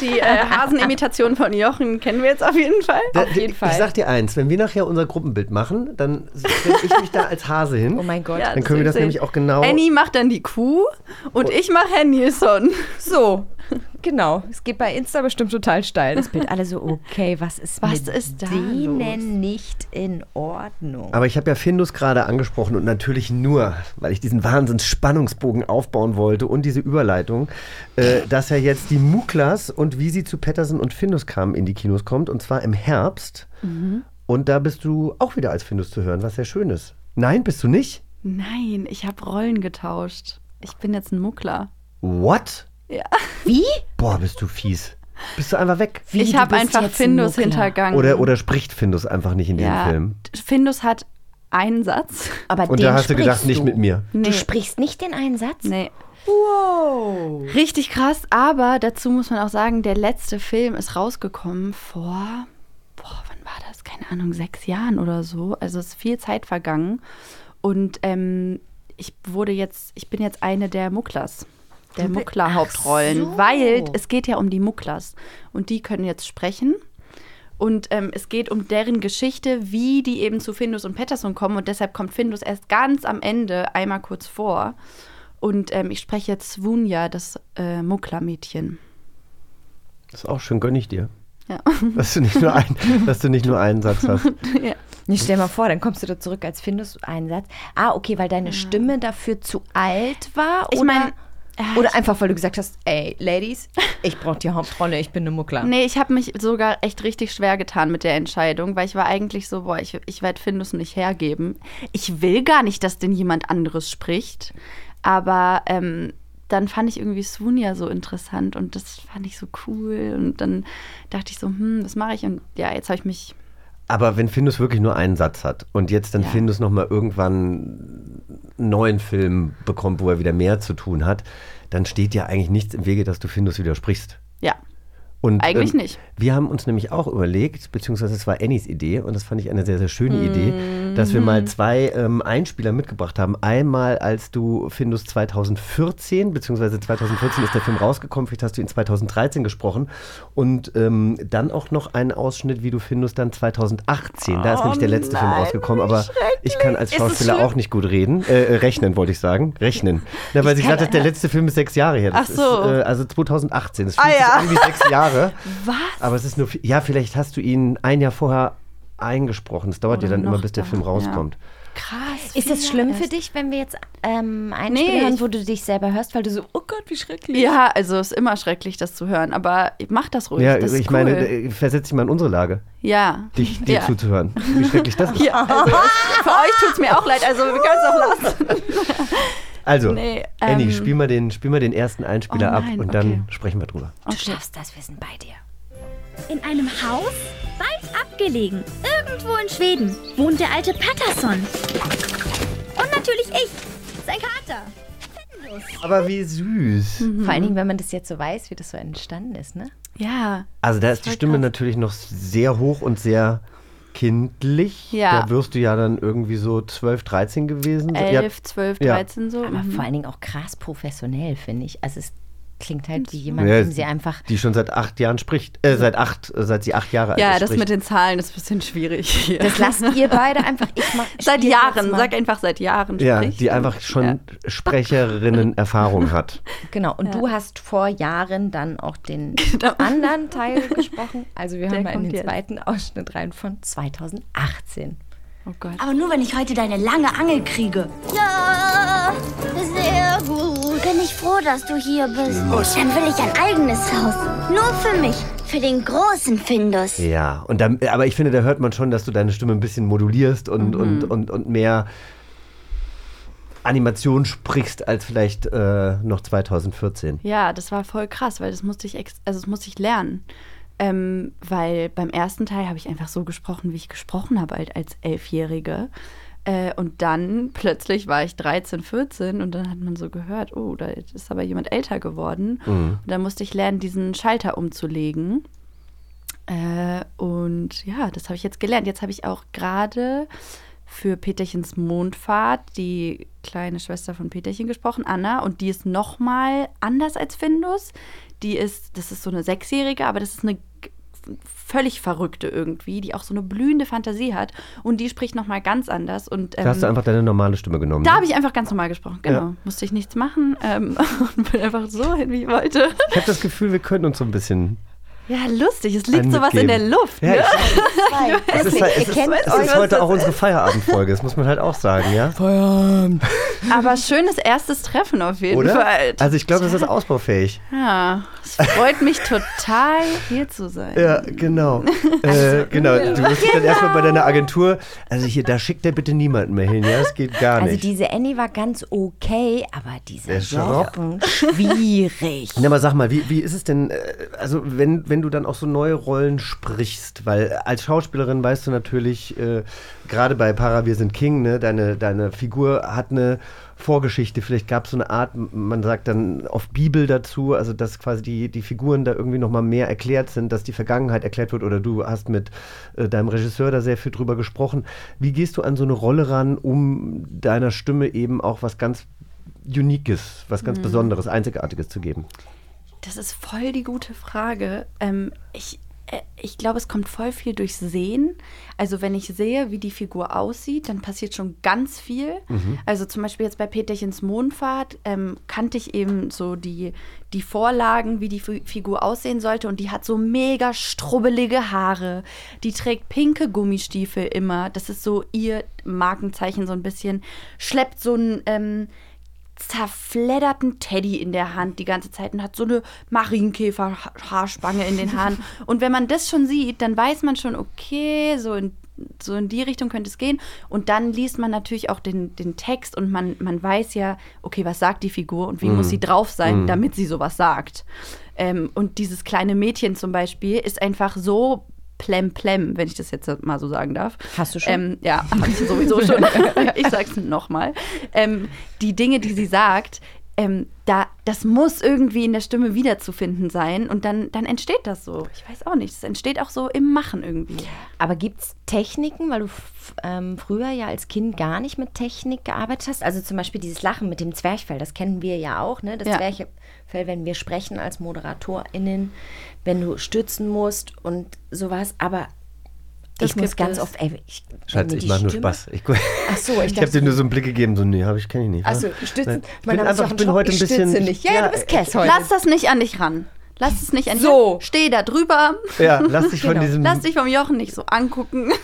Die äh, Hasenimitation von Jochen kennen wir jetzt auf jeden Fall. Auf jeden Fall. Ich sag dir eins, wenn wir nachher unser Gruppenbild machen, dann stelle ich mich da als Hase hin. Oh mein Gott. Ja, dann können wir das ich nämlich auch genau. Annie macht dann die Kuh und ich mache Herrn Nilsson. So, <laughs> genau. Es geht bei Insta bestimmt total steil. Das Bild alle so, okay, was ist Was mit ist da denen los? nicht in Ordnung? Aber ich habe ja Findus gerade angesprochen und natürlich nur, weil ich diesen Wahnsinns-Spannungsbogen aufbauen wollte und diese Überleitung, äh, dass ja jetzt die Muklas und wie sie zu Patterson und Findus kamen in die Kinos kommt und zwar im Herbst. Und da bist du auch wieder als Findus zu hören, was sehr schön ist. Nein, bist du nicht? Nein, ich habe Rollen getauscht. Ich bin jetzt ein Muckler. What? Ja. Wie? Boah, bist du fies. Bist du einfach weg? Wie, ich du habe einfach ein Findus Muckler. hintergangen. Oder, oder spricht Findus einfach nicht in ja. Film? Findus hat einen Satz. Aber Und den da hast du gedacht, sprichst nicht du. mit mir. Du Nee. sprichst nicht den einen Satz? Nee. Wow. Richtig krass, aber dazu muss man auch sagen, der letzte Film ist rausgekommen vor, boah, wann war das? Keine Ahnung, sechs Jahren oder so. Also es ist viel Zeit vergangen. Und ähm, ich wurde jetzt, ich bin jetzt eine der Mucklers. Der Muckler-Hauptrollen, so. weil es geht ja um die Mucklers. Und die können jetzt sprechen. Und ähm, es geht um deren Geschichte, wie die eben zu Findus und Patterson kommen. Und deshalb kommt Findus erst ganz am Ende einmal kurz vor. Und ähm, ich spreche jetzt Svunja, das äh, Muckler-Mädchen. Das ist auch schön, gönn ich dir. Ja. <laughs> Dass du nicht nur, ein, dass du nicht nur einen Satz hast. <laughs> ja. Nee, stell mal vor, dann kommst du da zurück als Findus einen Satz. Ah, okay, weil deine Stimme dafür zu alt war? Ich oder, mein, äh, oder einfach, weil du gesagt hast, ey, Ladies, ich brauche die Hauptrolle, ich bin eine Muckler. Nee, ich habe mich sogar echt richtig schwer getan mit der Entscheidung, weil ich war eigentlich so, boah, ich, ich werde Findus nicht hergeben. Ich will gar nicht, dass denn jemand anderes spricht. Aber ähm, dann fand ich irgendwie Svunja so interessant und das fand ich so cool. Und dann dachte ich so, hm, was mache ich? Und ja, jetzt habe ich mich. Aber wenn Findus wirklich nur einen Satz hat und jetzt dann Ja. Findus nochmal irgendwann neuen Film bekommt, wo er wieder mehr zu tun hat, dann steht ja eigentlich nichts im Wege, dass du Findus widersprichst. Ja, Und, Eigentlich ähm, nicht. Wir haben uns nämlich auch überlegt, beziehungsweise es war Annies Idee und das fand ich eine sehr, sehr schöne Mhm. Idee, dass wir mal zwei ähm, Einspieler mitgebracht haben. Einmal, als du Findus 2014, beziehungsweise 2014 ist der Film rausgekommen, vielleicht hast du ihn 2013 gesprochen und ähm, dann auch noch einen Ausschnitt, wie du Findus dann 2018, da ist nämlich der letzte Film rausgekommen, aber ich kann als Schauspieler auch nicht gut reden, äh, äh, rechnen wollte ich sagen, rechnen. Na, weil sie gesagt hat, der letzte Film ist sechs Jahre her. Das Ach so. Ist, äh, also 2018, das Ah, fühlt ja. sich an wie sechs Jahre. <laughs> Was? Aber es ist nur, ja, vielleicht hast du ihn ein Jahr vorher eingesprochen. Es dauert ja Oder dann immer, bis der da, Film ja. rauskommt. krass. Ist das schlimm erst. für dich, wenn wir jetzt ähm, einen Nee, Spiel hören, wo du dich selber hörst, weil du so, oh Gott, wie schrecklich. Ja, also ist immer schrecklich, das zu hören, aber mach das ruhig. ja, das ist ich cool. meine, äh, versetz dich mal in unsere Lage, ja. dich, dir ja. zuzuhören. Wie schrecklich das <laughs> ist. Ja, also es, für euch tut es mir auch leid, also wir können es auch lassen. <laughs> Also, Nee, Annie, ähm, spiel, mal den, spiel mal den ersten Einspieler Oh ab nein, und dann okay. sprechen wir drüber. Du schaffst das, wir sind bei dir. In einem Haus, weit abgelegen, irgendwo in Schweden, wohnt der alte Patterson. Und natürlich ich, sein Kater. Aber wie süß. Vor allen Dingen, wenn man das jetzt so weiß, wie das so entstanden ist, ne? Ja. Also da ist die Stimme krass. natürlich noch sehr hoch und sehr kindlich. Ja. Da wirst du ja dann irgendwie so 12, 13 gewesen. sein. Ja, 11, 12, Ja. 13 so. Aber mhm. vor allen Dingen auch krass professionell, finde ich. Also es klingt halt wie jemand, Ja, dem sie einfach. die schon seit acht Jahren spricht. Äh, seit acht, seit sie acht Jahre alt Ja, ist. das spricht. mit den Zahlen ist ein bisschen schwierig hier. Das lasst ihr <laughs> beide einfach. Ich mach, seit Jahren, sag einfach seit Jahren Ja, spricht. die einfach schon Ja. Sprecherinnen-Erfahrung <laughs> hat. Genau, und du hast vor Jahren dann auch den <laughs> Genau. anderen Teil gesprochen. Also wir Der hören mal in den jetzt. zweiten Ausschnitt rein von 2018. Oh Gott. Aber nur, wenn ich heute deine lange Angel kriege. Ja, sehr gut. Bin ich froh, dass du hier bist. Dann will ich ein eigenes Haus. Nur für mich. Für den großen Findus. Ja, und dann, aber ich finde, da hört man schon, dass du deine Stimme ein bisschen modulierst und, Mhm. und, und, und mehr Animation sprichst als vielleicht äh, noch 2014. Ja, das war voll krass, weil das musste ich, ex also das musste ich lernen. Ähm, weil beim ersten Teil habe ich einfach so gesprochen, wie ich gesprochen habe halt als Elfjährige. Äh, und dann plötzlich war ich 13, 14 und dann hat man so gehört, oh, da ist aber jemand älter geworden. Mhm. Und dann musste ich lernen, diesen Schalter umzulegen. Äh, und ja, das habe ich jetzt gelernt. Jetzt habe ich auch gerade für Peterchens Mondfahrt die kleine Schwester von Peterchen gesprochen, Anna. Und die ist noch mal anders als Findus. Die ist, das ist so eine Sechsjährige, aber das ist eine völlig Verrückte irgendwie, die auch so eine blühende Fantasie hat. Und die spricht noch mal ganz anders. Und, Da hast du ähm, einfach deine normale Stimme genommen. da ne? habe ich einfach ganz normal gesprochen, genau. Ja. Musste ich nichts machen ähm, <laughs> und bin einfach so hin, wie ich wollte. Ich habe das Gefühl, wir können uns so ein bisschen. Ja, lustig, es liegt sowas in der mitgeben. Luft. Ja, Ne? ich- <laughs> Es ist, halt, es ist, es ist heute auch unsere Feierabendfolge, das muss man halt auch sagen, ja? Feierabend. Aber schönes erstes Treffen auf jeden Oder? Fall. Also ich glaube, das ist ausbaufähig. Ja, es freut mich total, hier zu sein. Ja, genau. <laughs> äh, genau. Du musst dich dann erstmal bei deiner Agentur. Also hier, da schickt der bitte niemanden mehr hin, ja? Das geht gar Also nicht. diese Annie war ganz okay, aber dieser Schropp. Jochen, schwierig. Na, aber sag mal, wie, wie ist es denn, äh, also wenn, wenn du dann auch so neue Rollen sprichst, weil als Schauspielerin weißt du natürlich, äh, gerade bei Para Wir sind King, ne, deine, deine Figur hat eine Vorgeschichte, vielleicht gab es so eine Art, man sagt dann auf Bibel dazu, also dass quasi die, die Figuren da irgendwie nochmal mehr erklärt sind, dass die Vergangenheit erklärt wird oder du hast mit äh, deinem Regisseur da sehr viel drüber gesprochen. Wie gehst du an so eine Rolle ran, um deiner Stimme eben auch was ganz Uniques, was ganz Mhm. Besonderes, Einzigartiges zu geben? Das ist voll die gute Frage. Ähm, ich äh, ich glaube, es kommt voll viel durchs Sehen. Also wenn ich sehe, wie die Figur aussieht, dann passiert schon ganz viel. Mhm. Also zum Beispiel jetzt bei Peterchens Mondfahrt ähm, kannte ich eben so die, die Vorlagen, wie die Fi- Figur aussehen sollte. Und die hat so mega strubbelige Haare. Die trägt pinke Gummistiefel immer. Das ist so ihr Markenzeichen so ein bisschen. Schleppt so ein... Ähm, zerfledderten Teddy in der Hand die ganze Zeit und hat so eine Marienkäfer-Haarspange in den Haaren. <laughs> Und wenn man das schon sieht, dann weiß man schon, okay, so in, so in die Richtung könnte es gehen. Und dann liest man natürlich auch den, den Text und man, man weiß ja, okay, was sagt die Figur und wie Mhm. muss sie drauf sein, Mhm. damit sie sowas sagt. Ähm, und dieses kleine Mädchen zum Beispiel ist einfach so plem plem, wenn ich das jetzt mal so sagen darf. Hast du schon? Ähm, ja, <laughs> habe ich sowieso schon. <laughs> ich sag's nochmal. Ähm, die Dinge, die sie sagt, ähm, da, das muss irgendwie in der Stimme wiederzufinden sein und dann, dann entsteht das so. Ich weiß auch nicht. Es entsteht auch so im Machen irgendwie. Aber gibt es Techniken, weil du ähm, früher ja als Kind gar nicht mit Technik gearbeitet hast? Also zum Beispiel dieses Lachen mit dem Zwerchfell, das kennen wir ja auch, ne? Das Ja. Zwerchfell, wenn wir sprechen als ModeratorInnen, wenn du stützen musst und sowas. Aber Das ich muss ganz es. oft, ey, ich, Schatz, ich mache nur Spaß. Ich, Ach so, ich <laughs> ich habe dir nur so einen Blick gegeben, so, nee, habe ich, kenne ich nicht. Ach so, Ja. stützen. Nein. Ich Mein bin einfach, ich bin heute ein bisschen. nicht. Ja, du bist Cass heute. Lass das nicht an dich ran. Lass es nicht an So. Steh da drüber. Ja, lass dich von Genau. diesem- Lass dich vom Jochen nicht so angucken. <laughs>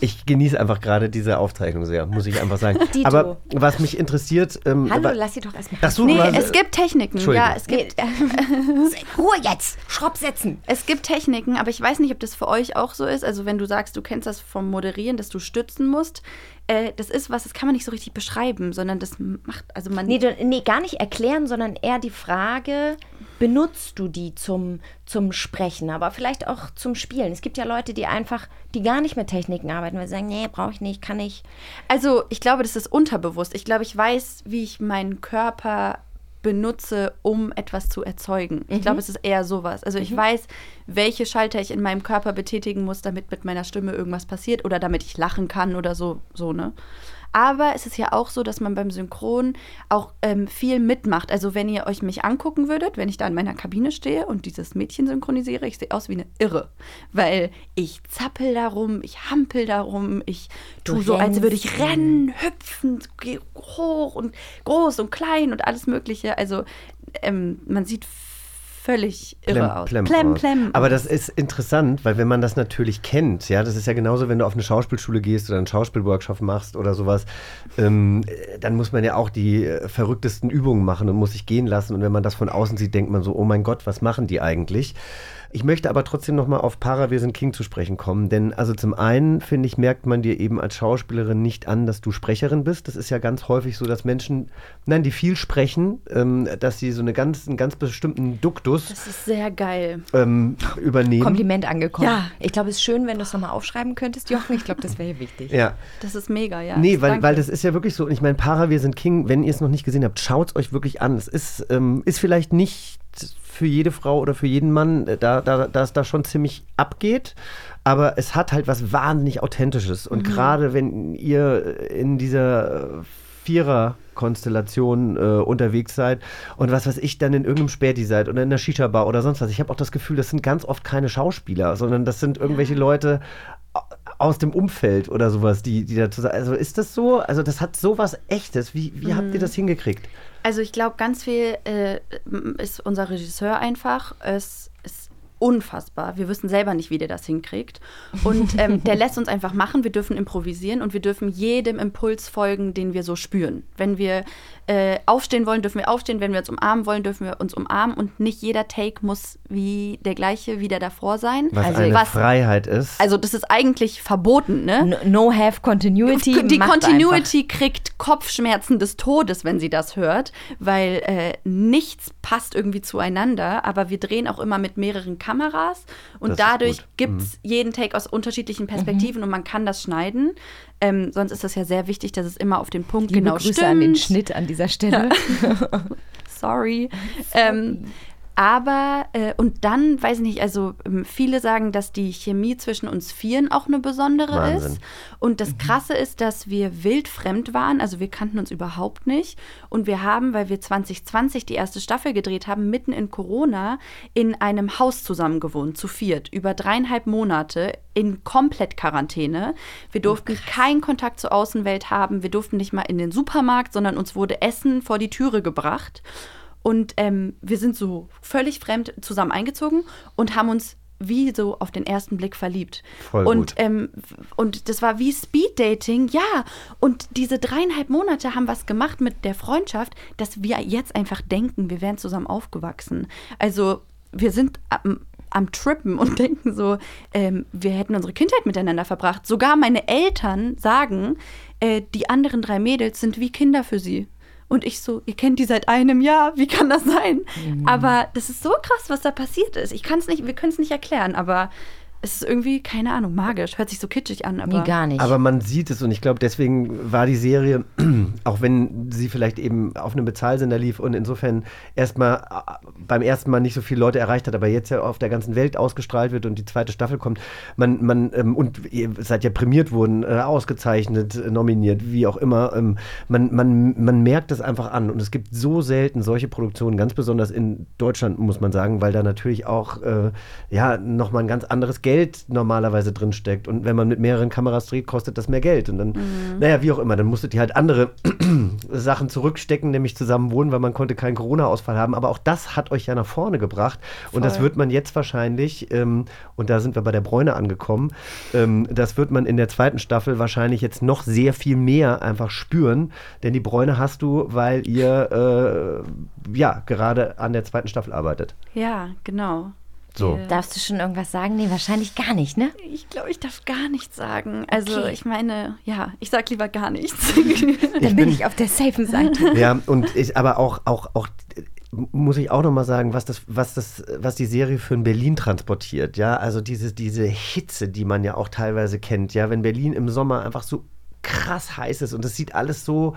Ich genieße einfach gerade diese Aufzeichnung sehr, muss ich einfach sagen. Dito. Aber was mich interessiert. Ähm, Hallo, lass sie doch erstmal. Ach so, nee, was- es gibt Techniken. Entschuldigung. Ja, es gibt. <laughs> Ruhe jetzt! Schropp setzen! Es gibt Techniken, aber ich weiß nicht, ob das für euch auch so ist. Also, wenn du sagst, du kennst das vom Moderieren, dass du stützen musst, äh, das ist was, das kann man nicht so richtig beschreiben, sondern das macht, also man. Nee, du, nee, gar nicht erklären, sondern eher die Frage, benutzt du die zum, zum Sprechen, aber vielleicht auch zum Spielen? Es gibt ja Leute, die einfach, die gar nicht mit Techniken arbeiten, weil sie sagen, nee, brauche ich nicht, kann ich. Also, ich glaube, das ist unterbewusst. Ich glaube, ich weiß, wie ich meinen Körper benutze, um etwas zu erzeugen. Ich Mhm. glaube, es ist eher sowas. Also ich Mhm. weiß, welche Schalter ich in meinem Körper betätigen muss, damit mit meiner Stimme irgendwas passiert oder damit ich lachen kann oder so, so ne? Aber es ist ja auch so, dass man beim Synchron auch ähm, viel mitmacht. Also wenn ihr euch mich angucken würdet, wenn ich da in meiner Kabine stehe und dieses Mädchen synchronisiere, ich sehe aus wie eine Irre. Weil ich zappel darum, ich hampel darum, ich tue so, als würde ich rennen, hüpfen, hoch und groß und klein und alles Mögliche. Also ähm, man sieht völlig irre aus. Plem, plem, plem Aber das ist interessant, weil wenn man das natürlich kennt, ja, das ist ja genauso, wenn du auf eine Schauspielschule gehst oder einen Schauspielworkshop machst oder sowas, ähm, dann muss man ja auch die äh, verrücktesten Übungen machen und muss sich gehen lassen. Und wenn man das von außen sieht, denkt man so, oh mein Gott, was machen die eigentlich? Ich möchte aber trotzdem nochmal auf Para Wir sind King zu sprechen kommen, denn also zum einen, finde ich, merkt man dir eben als Schauspielerin nicht an, dass du Sprecherin bist. Das ist ja ganz häufig so, dass Menschen, nein, die viel sprechen, ähm, dass sie so eine ganz, einen ganz bestimmten Duktus Das ist sehr geil. ähm, übernehmen. Kompliment angekommen. Ja. Ich glaube, es ist schön, wenn du es nochmal aufschreiben könntest, Jochen. Ich glaube, das wäre wichtig. Ja. Das ist mega, ja. Nee, weil, Danke. weil das ist ja wirklich so. Und ich meine, Para, wir sind King. Wenn ihr es noch nicht gesehen habt, schaut es euch wirklich an. Es ist, ähm, ist vielleicht nicht für jede Frau oder für jeden Mann, äh, da, da, da es da schon ziemlich abgeht. Aber es hat halt was wahnsinnig Authentisches. Und Mhm. gerade wenn ihr in dieser äh, Vierer-Konstellation äh, unterwegs seid und was weiß ich, dann in irgendeinem Späti seid oder in der Shisha-Bar oder sonst was. Ich habe auch das Gefühl, das sind ganz oft keine Schauspieler, sondern das sind irgendwelche Leute aus dem Umfeld oder sowas, die, die dazu sagen. Also ist das so? Also das hat sowas Echtes. Wie, wie habt ihr Mhm. das hingekriegt? Also ich glaube, ganz viel äh, ist unser Regisseur einfach. Es ist unfassbar. Wir wissen selber nicht, wie der das hinkriegt. Und ähm, <laughs> der lässt uns einfach machen. Wir dürfen improvisieren und wir dürfen jedem Impuls folgen, den wir so spüren. Wenn wir äh, aufstehen wollen, dürfen wir aufstehen. Wenn wir uns umarmen wollen, dürfen wir uns umarmen. Und nicht jeder Take muss wie der gleiche wie der davor sein. Was eine Freiheit ist. Also das ist eigentlich verboten, ne? No have continuity. Die Continuity kriegt Kopfschmerzen des Todes, wenn sie das hört, weil äh, nichts passt irgendwie zueinander, aber wir drehen auch immer mit mehreren Kameras und Das dadurch gibt es jeden Take aus unterschiedlichen Perspektiven und man kann das schneiden. Ähm, sonst ist das ja sehr wichtig, dass es immer auf den Punkt Liebe genau Grüße stimmt. an den Schnitt an dieser Stelle. <laughs> Sorry. <laughs> Ähm, aber, äh, und dann, weiß ich nicht, also ähm, viele sagen, dass die Chemie zwischen uns Vieren auch eine besondere Wahnsinn. ist. Und das Krasse ist, dass wir wildfremd waren, also wir kannten uns überhaupt nicht. Und wir haben, weil wir 2020 die erste Staffel gedreht haben, mitten in Corona in einem Haus zusammen gewohnt, zu viert, über dreieinhalb Monate in komplett Quarantäne. Wir durften keinen Kontakt zur Außenwelt haben, wir durften nicht mal in den Supermarkt, sondern uns wurde Essen vor die Türe gebracht. Und ähm, wir sind so völlig fremd zusammen eingezogen und haben uns wie so auf den ersten Blick verliebt. Voll und, gut. Ähm, und das war wie Speeddating, ja. Und diese dreieinhalb Monate haben was gemacht mit der Freundschaft, dass wir jetzt einfach denken, wir wären zusammen aufgewachsen. Also wir sind am, am Trippen und <laughs> denken so, ähm, wir hätten unsere Kindheit miteinander verbracht. Sogar meine Eltern sagen, äh, die anderen drei Mädels sind wie Kinder für sie. Und ich so, ihr kennt die seit einem Jahr, wie kann das sein? Mhm. Aber das ist so krass, was da passiert ist. Ich kann es nicht, wir können es nicht erklären, aber es ist irgendwie, keine Ahnung, magisch. Hört sich so kitschig an, aber. Aber man sieht es und ich glaube, deswegen war die Serie, <clears throat> auch wenn sie vielleicht eben auf einem Bezahlsender lief und insofern erstmal äh, beim ersten Mal nicht so viele Leute erreicht hat, aber jetzt ja auf der ganzen Welt ausgestrahlt wird und die zweite Staffel kommt, man, man ähm, und ihr seid ja prämiert worden, äh, ausgezeichnet, äh, nominiert, wie auch immer, ähm, man, man, man merkt es einfach an und es gibt so selten solche Produktionen, ganz besonders in Deutschland, muss man sagen, weil da natürlich auch äh, ja nochmal ein ganz anderes Geld normalerweise drin steckt. Und wenn man mit mehreren Kameras dreht, kostet das mehr Geld. Und dann, Mhm. naja, wie auch immer, dann musstet ihr halt andere <clears throat> Sachen zurückstecken, nämlich zusammen wohnen, weil man konnte keinen Corona-Ausfall haben. Aber auch das hat euch ja nach vorne gebracht. Und das Voll. wird man jetzt wahrscheinlich, ähm, und da sind wir bei der Bräune angekommen, ähm, das wird man in der zweiten Staffel wahrscheinlich jetzt noch sehr viel mehr einfach spüren. Denn die Bräune hast du, weil ihr äh, ja gerade an der zweiten Staffel arbeitet. Ja, genau. So. Darfst du schon irgendwas sagen? Nee, wahrscheinlich gar nicht, ne? Ich glaube, ich darf gar nichts sagen. Also, Okay. ich meine, ja, ich sag lieber gar nichts. Dann bin ich auf der safen Seite. <laughs> Ja, und ich, aber auch, auch, auch muss ich auch noch mal sagen, was das, was das, was die Serie für ein Berlin transportiert, ja, also diese, diese Hitze, die man ja auch teilweise kennt, ja, wenn Berlin im Sommer einfach so krass heiß ist und es sieht alles so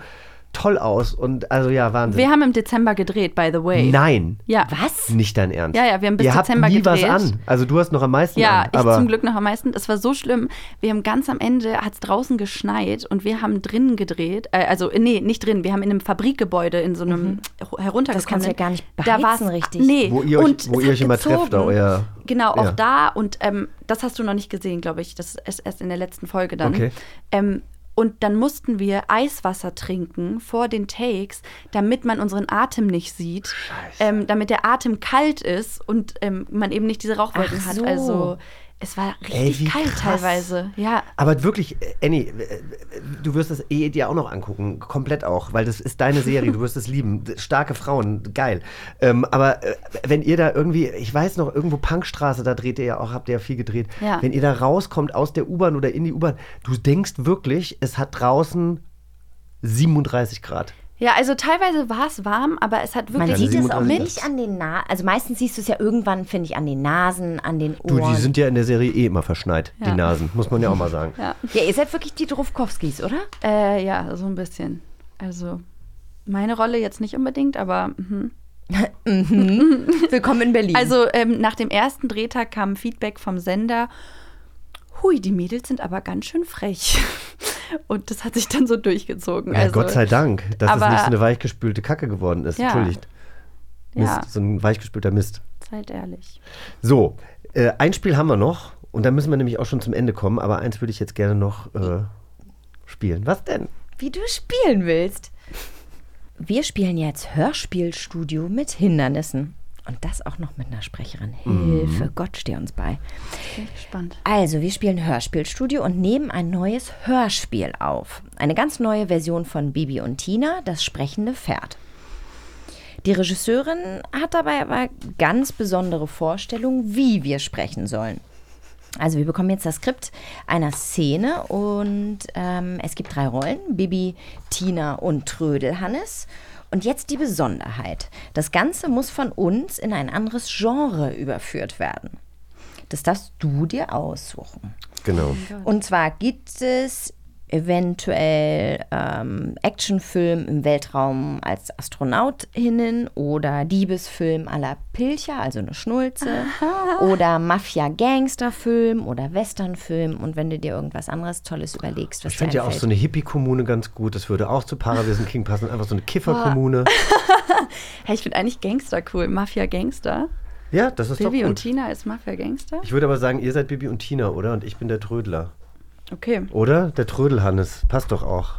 toll aus und also ja, Wahnsinn. Wir haben im Dezember gedreht, by the way. Nein. Ja. Was? Nicht dein Ernst. Ja, ja, wir haben bis Ihr Dezember habt nie gedreht. was an. Also du hast noch am meisten Ja, an. ich zum Glück noch am meisten. Es war so schlimm. Wir haben ganz am Ende, hat es draußen geschneit und wir haben drinnen gedreht. Äh, also, nee, nicht drin. Wir haben in einem Fabrikgebäude in so einem heruntergekommenen. Das kannst du ja gar nicht Da beheizen war's, richtig. Nee. Wo ihr euch- und wo ihr euch immer trefft, da euer- Genau, auch ja. da. Und ähm, das hast du noch nicht gesehen, glaube ich. Das ist erst in der letzten Folge dann. Okay. Ähm, Und dann mussten wir Eiswasser trinken vor den Takes, damit man unseren Atem nicht sieht, ähm, damit der Atem kalt ist und ähm, man eben nicht diese Rauchwolken Ach hat. so. Also es war Ey, richtig wie kalt krass. teilweise. Ja, Aber wirklich, äh, Annie, äh, du wirst das eh dir auch noch angucken, komplett auch, weil das ist deine Serie, du wirst es lieben. <laughs> Starke Frauen, geil. Ähm, aber äh, wenn ihr da irgendwie, ich weiß noch, irgendwo Punkstraße, da dreht ihr ja auch, habt ihr ja viel gedreht. Ja. Wenn ihr da rauskommt aus der U-Bahn oder in die U-Bahn, du denkst wirklich, es hat draußen 37 Grad. Ja also teilweise war es warm, aber es hat Man wirklich sieht es auch 37. nicht an den Nasen. Also meistens siehst du es ja irgendwann, finde ich, an den Nasen, an den Du, Ohren. die sind ja in der Serie eh immer verschneit, Ja. die Nasen, muss man ja auch mal sagen. Ja. ja, ihr seid wirklich die Drufkowskis, oder? Äh, ja, so ein bisschen. Also meine Rolle jetzt nicht unbedingt, aber mhm. <laughs> Willkommen in Berlin. also ähm, nach dem ersten Drehtag kam Feedback vom Sender. Hui, die Mädels sind aber ganz schön frech. <laughs> Und das hat sich dann so durchgezogen. Ja, also, Gott sei Dank, dass es aber- nicht so eine weichgespülte Kacke geworden ist. Ja. Entschuldigt. Mist, Ja. so ein weichgespülter Mist. Seid ehrlich. So, äh, ein Spiel haben wir noch und da müssen wir nämlich auch schon zum Ende kommen, aber eins würde ich jetzt gerne noch äh, spielen. Was denn? Wie du spielen willst. Wir spielen jetzt Hörspielstudio mit Hindernissen. Und das auch noch mit einer Sprecherin. Hilfe, Gott steh uns bei. Gespannt. Also, wir spielen Hörspielstudio und nehmen ein neues Hörspiel auf. Eine ganz neue Version von Bibi und Tina, das sprechende Pferd. Die Regisseurin hat dabei aber ganz besondere Vorstellungen, wie wir sprechen sollen. Also wir bekommen jetzt das Skript einer Szene und ähm, es gibt drei Rollen, Bibi, Tina und Trödelhannes. Und jetzt die Besonderheit. Das Ganze muss von uns in ein anderes Genre überführt werden. Das darfst du dir aussuchen. Genau. Und zwar gibt es eventuell ähm, Actionfilm im Weltraum als Astronautinnen oder Diebesfilm à la Pilcher, also eine Schnulze, oder Mafia-Gangsterfilm oder Westernfilm. Und wenn du dir irgendwas anderes Tolles überlegst, was Ich finde ja auch so eine Hippie-Kommune ganz gut. Das würde auch zu Paravisen King passen. Einfach so eine Kiffer-Kommune. <laughs> Hey, ich finde eigentlich Gangster cool. Mafia-Gangster. Ja, das ist Bibi doch und gut. Tina ist Mafia-Gangster. Ich würde aber sagen, ihr seid Bibi und Tina, oder? Und ich bin der Trödler. Okay. Oder? Der Trödelhannes. Passt doch auch.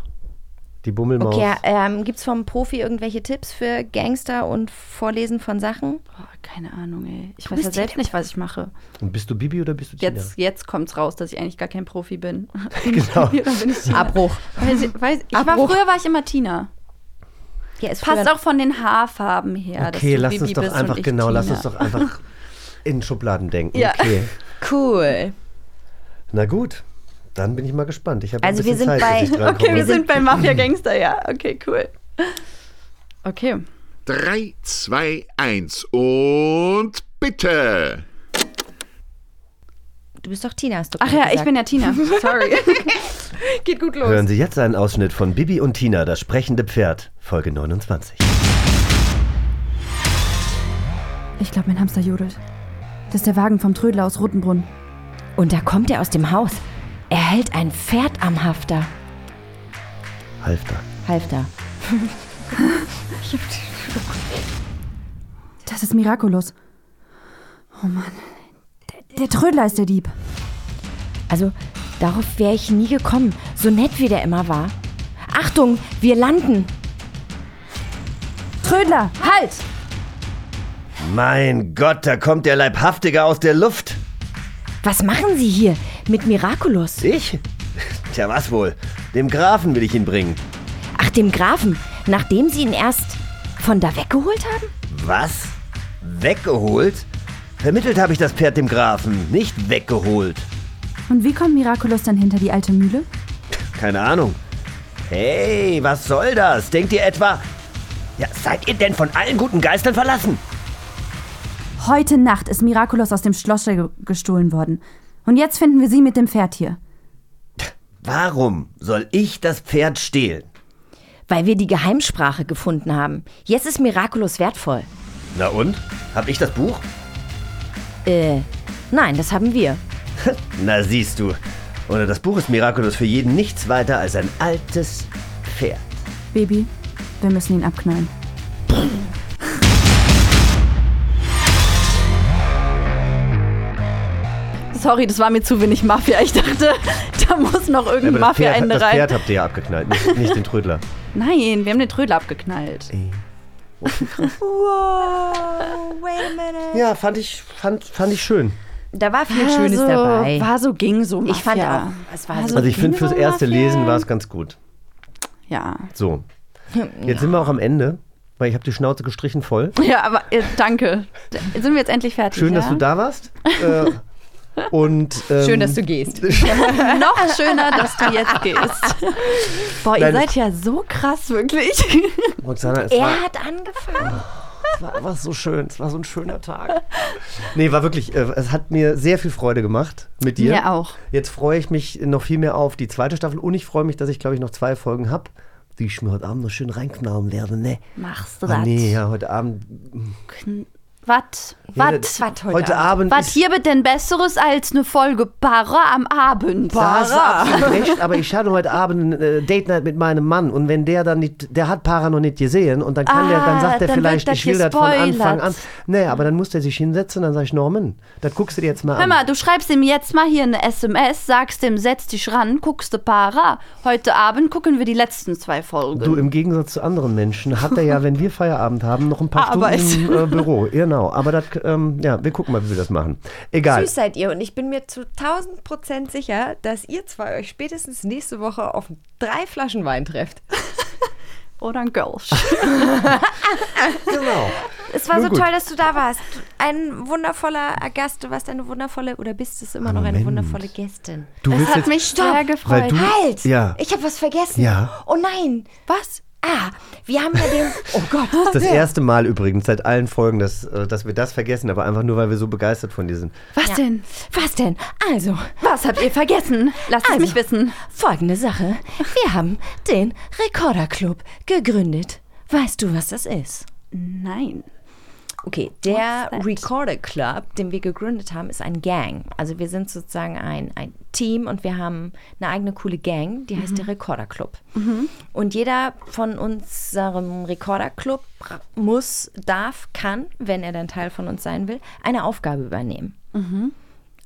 Die Bummelmaus. Okay, ähm, gibt es vom Profi irgendwelche Tipps für Gangster und Vorlesen von Sachen? Boah, keine Ahnung, ey. Ich Du weiß ja selbst nicht, was ich mache. Und bist du Bibi oder bist du Tina? Jetzt, jetzt kommt's raus, dass ich eigentlich gar kein Profi bin. <laughs> Bin Genau. Ich Bibi oder bin ich Tina? Abbruch. Weiß, ich- weiß, ich war, Abbruch. früher war ich immer Tina. Ja, Passt auch von den Haarfarben her. dass Okay, du lass Bibi uns doch einfach, ich genau, lass Tina. uns doch einfach <laughs> in Schubladen denken. Ja. Okay. Cool. Na gut, dann bin ich mal gespannt. Ich habe Also ein wir bisschen sind Zeit, bei- ich Okay, wir sind bei Mafia-Gangster, ja. Okay, cool. Okay. 3, 2, 1 und bitte. Du bist doch Tina, hast du Ach ja, ich gesagt. bin ja Tina. <laughs> Sorry. <laughs> Geht gut los. Hören Sie jetzt einen Ausschnitt von Bibi und Tina, das sprechende Pferd, Folge 29. Ich glaube, mein Hamster jodelt. Das ist der Wagen vom Trödler aus Rotenbrunn. Und da kommt er aus dem Haus. Er hält ein Pferd am Hafter. Halfter. Halfter. <laughs> Das ist Miraculous. Oh Mann. Der, der Trödler ist der Dieb. Also, darauf wäre ich nie gekommen. So nett wie der immer war. Achtung, wir landen. Trödler, halt! Mein Gott, da kommt der Leibhaftige aus der Luft. Was machen Sie hier mit Miraculous? Ich? Tja, was wohl? Dem Grafen will ich ihn bringen. Ach, dem Grafen, nachdem Sie ihn erst von da weggeholt haben? Was? Weggeholt? Vermittelt habe ich das Pferd dem Grafen, nicht weggeholt. Und wie kommt Miraculous dann hinter die alte Mühle? Keine Ahnung. Hey, was soll das? Denkt ihr etwa... Ja, seid ihr denn von allen guten Geistern verlassen? Heute Nacht ist Miraculous aus dem Schloss ge- gestohlen worden. Und jetzt finden wir sie mit dem Pferd hier. Warum soll ich das Pferd stehlen? Weil wir die Geheimsprache gefunden haben. Jetzt ist Miraculous wertvoll. Na und? Hab ich das Buch? Äh, nein, das haben wir. <laughs> Na siehst du. Ohne das Buch ist Miraculous für jeden nichts weiter als ein altes Pferd. Baby, wir müssen ihn abknallen. <laughs> Sorry, das war mir zu wenig Mafia. Ich dachte, <laughs> da muss noch Ja, irgendein aber das Pferd, Mafia-Ende das rein. Pferd habt ihr ja abgeknallt, nicht, nicht den Trödler. <laughs> Nein, wir haben den Trödler abgeknallt. <laughs> Wow, wait a minute. Ja, fand ich, fand, fand ich schön. Da war viel War Schönes so, dabei. War so, ging so Mafia. Ich fand auch, es war so Also ich finde, fürs so erste Mafia. Lesen war es ganz gut. Ja. So, jetzt sind wir auch am Ende, weil ich habe die Schnauze gestrichen voll. Ja, aber äh, danke. Da Sind wir jetzt endlich fertig? Schön, ja? dass du da warst. Äh, und, ähm, Schön, dass du gehst. <laughs> Noch schöner, dass du jetzt gehst. Boah, ihr Nein, seid ja so krass, wirklich. Roxana, es war, Er hat angefangen. es war einfach so schön. Es war so ein schöner Tag. Nee, war wirklich, äh, es hat mir sehr viel Freude gemacht mit dir. Mir auch. Jetzt freue ich mich noch viel mehr auf die zweite Staffel und ich freue mich, dass ich, glaube ich, noch zwei Folgen habe, die ich mir heute Abend noch schön reinknallen werde. Ne? Machst du Oh, das? nee, ja, heute Abend. Was? Was? Was Heute, Abend. Was hier wird denn Besseres als eine Folge Para am Abend? Da hast du absolut <laughs> recht, aber ich hatte heute Abend ein äh, Date Night mit meinem Mann und wenn der dann nicht, der hat Para noch nicht gesehen und dann kann der, dann Ah, sagt er vielleicht, ich will das von Anfang an. Nee, aber dann muss der sich hinsetzen und dann sag ich, Norman, das guckst du dir jetzt mal Hör an. mal, du schreibst ihm jetzt mal hier eine SMS, sagst ihm, setz dich ran, guckst du Para. Heute Abend gucken wir die letzten zwei Folgen. Du, im Gegensatz zu anderen Menschen hat er ja, <laughs> wenn wir Feierabend haben, noch ein paar Arbeit. Stunden im äh, Büro. <laughs> Genau, aber das, ähm, ja, wir gucken mal, wie wir das machen. Egal. Süß seid ihr und ich bin mir zu 1000 Prozent sicher, dass ihr zwei euch spätestens nächste Woche auf drei Flaschen Wein trefft. <laughs> Oder ein Gölsch. <laughs> Genau. Es war Nun so gut. toll, dass du da warst. Ein wundervoller Gast. Du warst eine wundervolle, oder bist es immer noch eine Moment. wundervolle Gästin. Du willst hat mich sehr Weil gefreut. du- Halt! Ja. Ich habe was vergessen. Ja. Oh nein. Was? Ah, wir haben ja den. <laughs> Oh Gott. das erste Mal übrigens seit allen Folgen, dass, äh, dass wir das vergessen, aber einfach nur, weil wir so begeistert von dir sind. Was Ja. denn? Was denn? Also, Was habt ihr vergessen? Lasst es Also. mich wissen. folgende Sache. Wir haben den Recorder Club gegründet. Weißt du, was das ist? Nein. Okay, der? Recorder Club, den wir gegründet haben, ist ein Gang. Also wir sind sozusagen ein, ein Team und wir haben eine eigene coole Gang, die heißt der Recorder Club. Und jeder von unserem Recorder Club muss, darf, kann, wenn er dann Teil von uns sein will, eine Aufgabe übernehmen.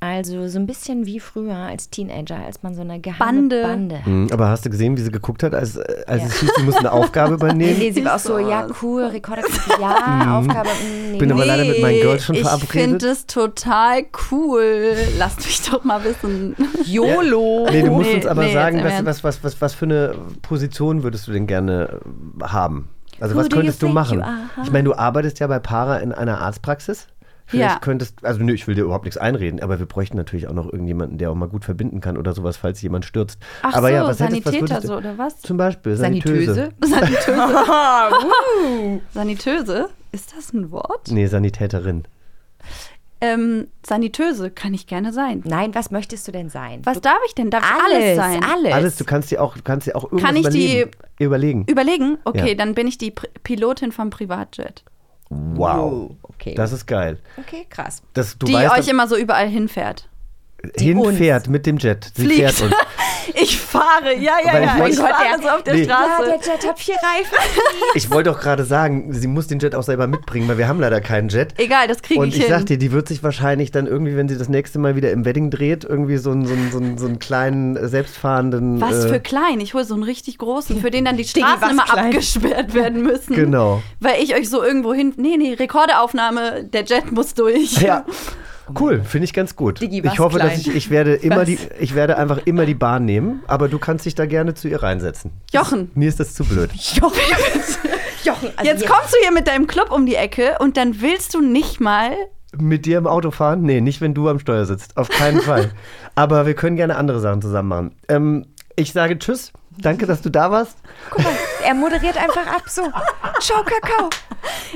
Also so ein bisschen wie früher als Teenager, als man so eine geheime Bande. Bande, Mhm, aber hast du gesehen, wie sie geguckt hat, als, äh, als es hieß, sie muss eine Aufgabe <laughs> übernehmen? nee, sie war auch so, ja, cool, Recorder Club, ja, Aufgabe, mm, nee, Bin aber leider mit meinen Girls schon ich verabredet. finde es total cool. Lasst mich doch mal wissen. <laughs> YOLO. Nee, du musst Nee, uns aber nee, sagen, was, was, was, was, was für eine Position würdest du denn gerne äh, haben? Also Who was könntest du machen? Ich meine, du arbeitest ja bei Para in einer Arztpraxis. Vielleicht Ja. könntest, also nö, ich will dir überhaupt nichts einreden, aber wir bräuchten natürlich auch noch irgendjemanden, der auch mal gut verbinden kann oder sowas, falls jemand stürzt. Ach aber so, ja, was hättest, was Sanitäter würdest du, so, oder was? Zum Beispiel Sanitöse. Sanitöse? <laughs> <laughs> Sanitöse? Ist das ein Wort? Nee, Sanitäterin. Ähm, Sanitöse kann ich gerne sein. Nein, was möchtest du denn sein? Was du, darf ich denn? Darf ich alles sein? Alles. Alles, du kannst dir auch, kannst dir auch irgendwas Kann ich die- überlegen. überlegen. Überlegen? Okay, Ja. dann bin ich die Pri Pilotin vom Privatjet. Wow. Okay. Das ist geil. okay, krass. Das, du die weißt, euch immer so überall hinfährt. hinfährt mit dem Jet. Sie Fliegt. fährt uns. <laughs> Ich fahre, ja, ja, Weil ich ja. wollte- Ich fahre so auf der Nee. Ja, Straße. der Jet hat vier Reifen. <laughs> Ich wollte doch gerade sagen, sie muss den Jet auch selber mitbringen, weil wir haben leider keinen Jet. Egal, das kriege Und ich ich hin. sag dir, die wird sich wahrscheinlich dann irgendwie, wenn sie das nächste Mal wieder im Wedding dreht, irgendwie so einen, so einen, so einen, so einen kleinen, selbstfahrenden. was äh, für klein. Ich hole so einen richtig großen, für den dann die <laughs> Straßen immer klein? abgesperrt werden müssen. Genau. Weil ich euch so irgendwo hin. Nee, nee, Rekordeaufnahme, der Jet muss durch. Ja. <laughs> Cool, finde ich ganz gut. Diggi, was ich hoffe, klein? dass ich, ich werde immer Was? die, ich werde einfach immer die Bahn nehmen, aber du kannst dich da gerne zu ihr reinsetzen. Jochen, Mir ist das zu blöd. <laughs> Jochen, Jochen also jetzt kommst du hier mit deinem Club um die Ecke und dann willst du nicht mal. Mit dir im Auto fahren? Nee, nicht wenn du am Steuer sitzt. Auf keinen <laughs> Fall. Aber wir können gerne andere Sachen zusammen machen. Ähm, ich sage Tschüss. Danke, dass du da warst. Guck mal, er moderiert einfach ab so. Ciao, Kakao.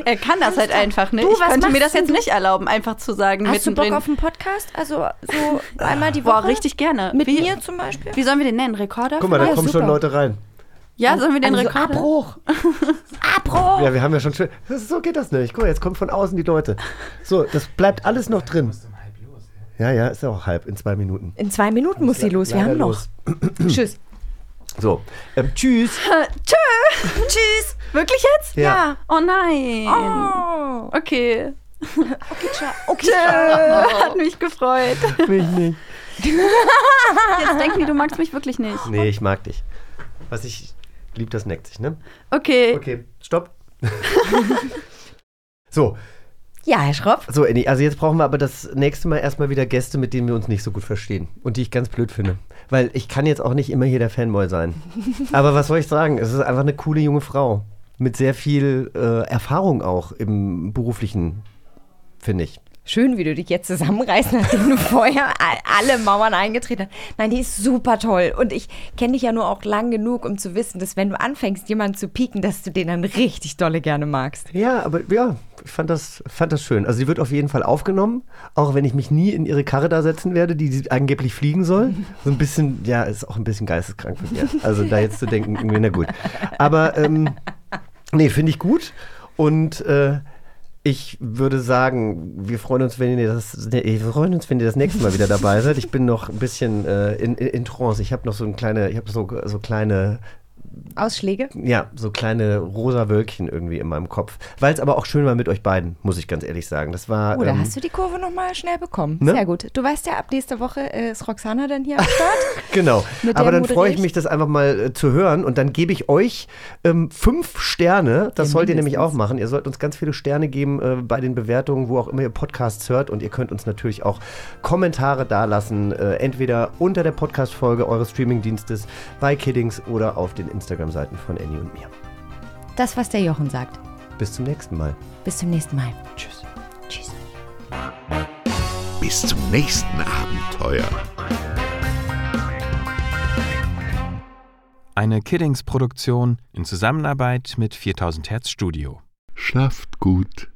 Er kann das halt einfach nicht. Du, ich was könnte mir das jetzt du? nicht erlauben, einfach zu sagen Hast du mittendrin. Bock auf einen Podcast? Also so einmal die Woche? Boah, richtig gerne. Mit wie, mir zum Beispiel? Wie sollen wir den nennen? Rekorder? Guck mal, da Ja, kommen super. schon Leute rein. ja, sollen wir den Also Rekorder? Abbruch. <laughs> Abbruch. Ja, wir haben ja schon schön. Das ist, so geht das nicht. Guck mal, jetzt kommen von außen die Leute. So, das bleibt alles noch drin. Ja, ja, ist ja auch halb in zwei Minuten. In zwei Minuten muss sie los. Wir haben noch. Tschüss. So, ähm, tschüss. <laughs> Tschö. Tschüss. Wirklich jetzt? Ja. Oh nein. Oh. Okay. Okay, ciao. Okay, Tschö, ciao. hat mich gefreut. <laughs> Mich nicht. Jetzt denken die, du magst mich wirklich nicht. Nee, ich mag dich. Was ich lieb, das neckt sich, ne? Okay. Okay, stopp. <laughs> so, Ja, Herr Schropp. so, Annie, also jetzt brauchen wir aber das nächste Mal erstmal wieder Gäste, mit denen wir uns nicht so gut verstehen und die ich ganz blöd finde. Weil ich kann jetzt auch nicht immer hier der Fanboy sein. <laughs> Aber was soll ich sagen? Es ist einfach eine coole junge Frau. Mit sehr viel äh, Erfahrung auch im beruflichen, finde ich. Schön, wie du dich jetzt zusammenreißt, nachdem du vorher alle Mauern eingetreten hast. Nein, die ist super toll. Und ich kenne dich ja nur auch lang genug, um zu wissen, dass wenn du anfängst, jemanden zu pieken, dass du den dann richtig dolle gerne magst. Ja, aber ja, ich fand das, fand das schön. Also sie wird auf jeden Fall aufgenommen, auch wenn ich mich nie in ihre Karre da setzen werde, die sie angeblich fliegen soll. <laughs> So ein bisschen, ja, ist auch ein bisschen geisteskrank von ihr. Also da jetzt zu denken, irgendwie, na gut. Aber ähm, nee, finde ich gut. Und äh, ich würde sagen, wir freuen uns, wenn ihr das, wir freuen uns, wenn ihr das nächste Mal wieder dabei seid. Ich bin noch ein bisschen äh, in, in, in Trance. Ich habe noch so ein kleine, ich habe so, so kleine Ausschläge? ja, so kleine rosa Wölkchen irgendwie in meinem Kopf. Weil es aber auch schön war mit euch beiden, muss ich ganz ehrlich sagen. Das war. Oh, da ähm, hast du die Kurve nochmal schnell bekommen. Ne? Sehr gut. Du weißt ja, ab nächste Woche äh, ist Roxana dann hier am Start. <laughs> Genau. Aber dann freue ich ich. mich, das einfach mal äh, zu hören und dann gebe ich euch ähm, fünf Sterne. Das Ja, sollt ihr nämlich mindestens. auch machen. Ihr sollt uns ganz viele Sterne geben äh, bei den Bewertungen, wo auch immer ihr Podcasts hört. Und ihr könnt uns natürlich auch Kommentare dalassen, äh, entweder unter der Podcast-Folge eures Streamingdienstes, bei Kiddings oder auf den Instagram-Seiten von Annie und mir. Das, was der Jochen sagt. Bis zum nächsten Mal. Bis zum nächsten Mal. Tschüss. Tschüss. Bis zum nächsten Abenteuer. Eine Kiddings-Produktion in Zusammenarbeit mit 4000 Hertz Studio. Schlaft gut.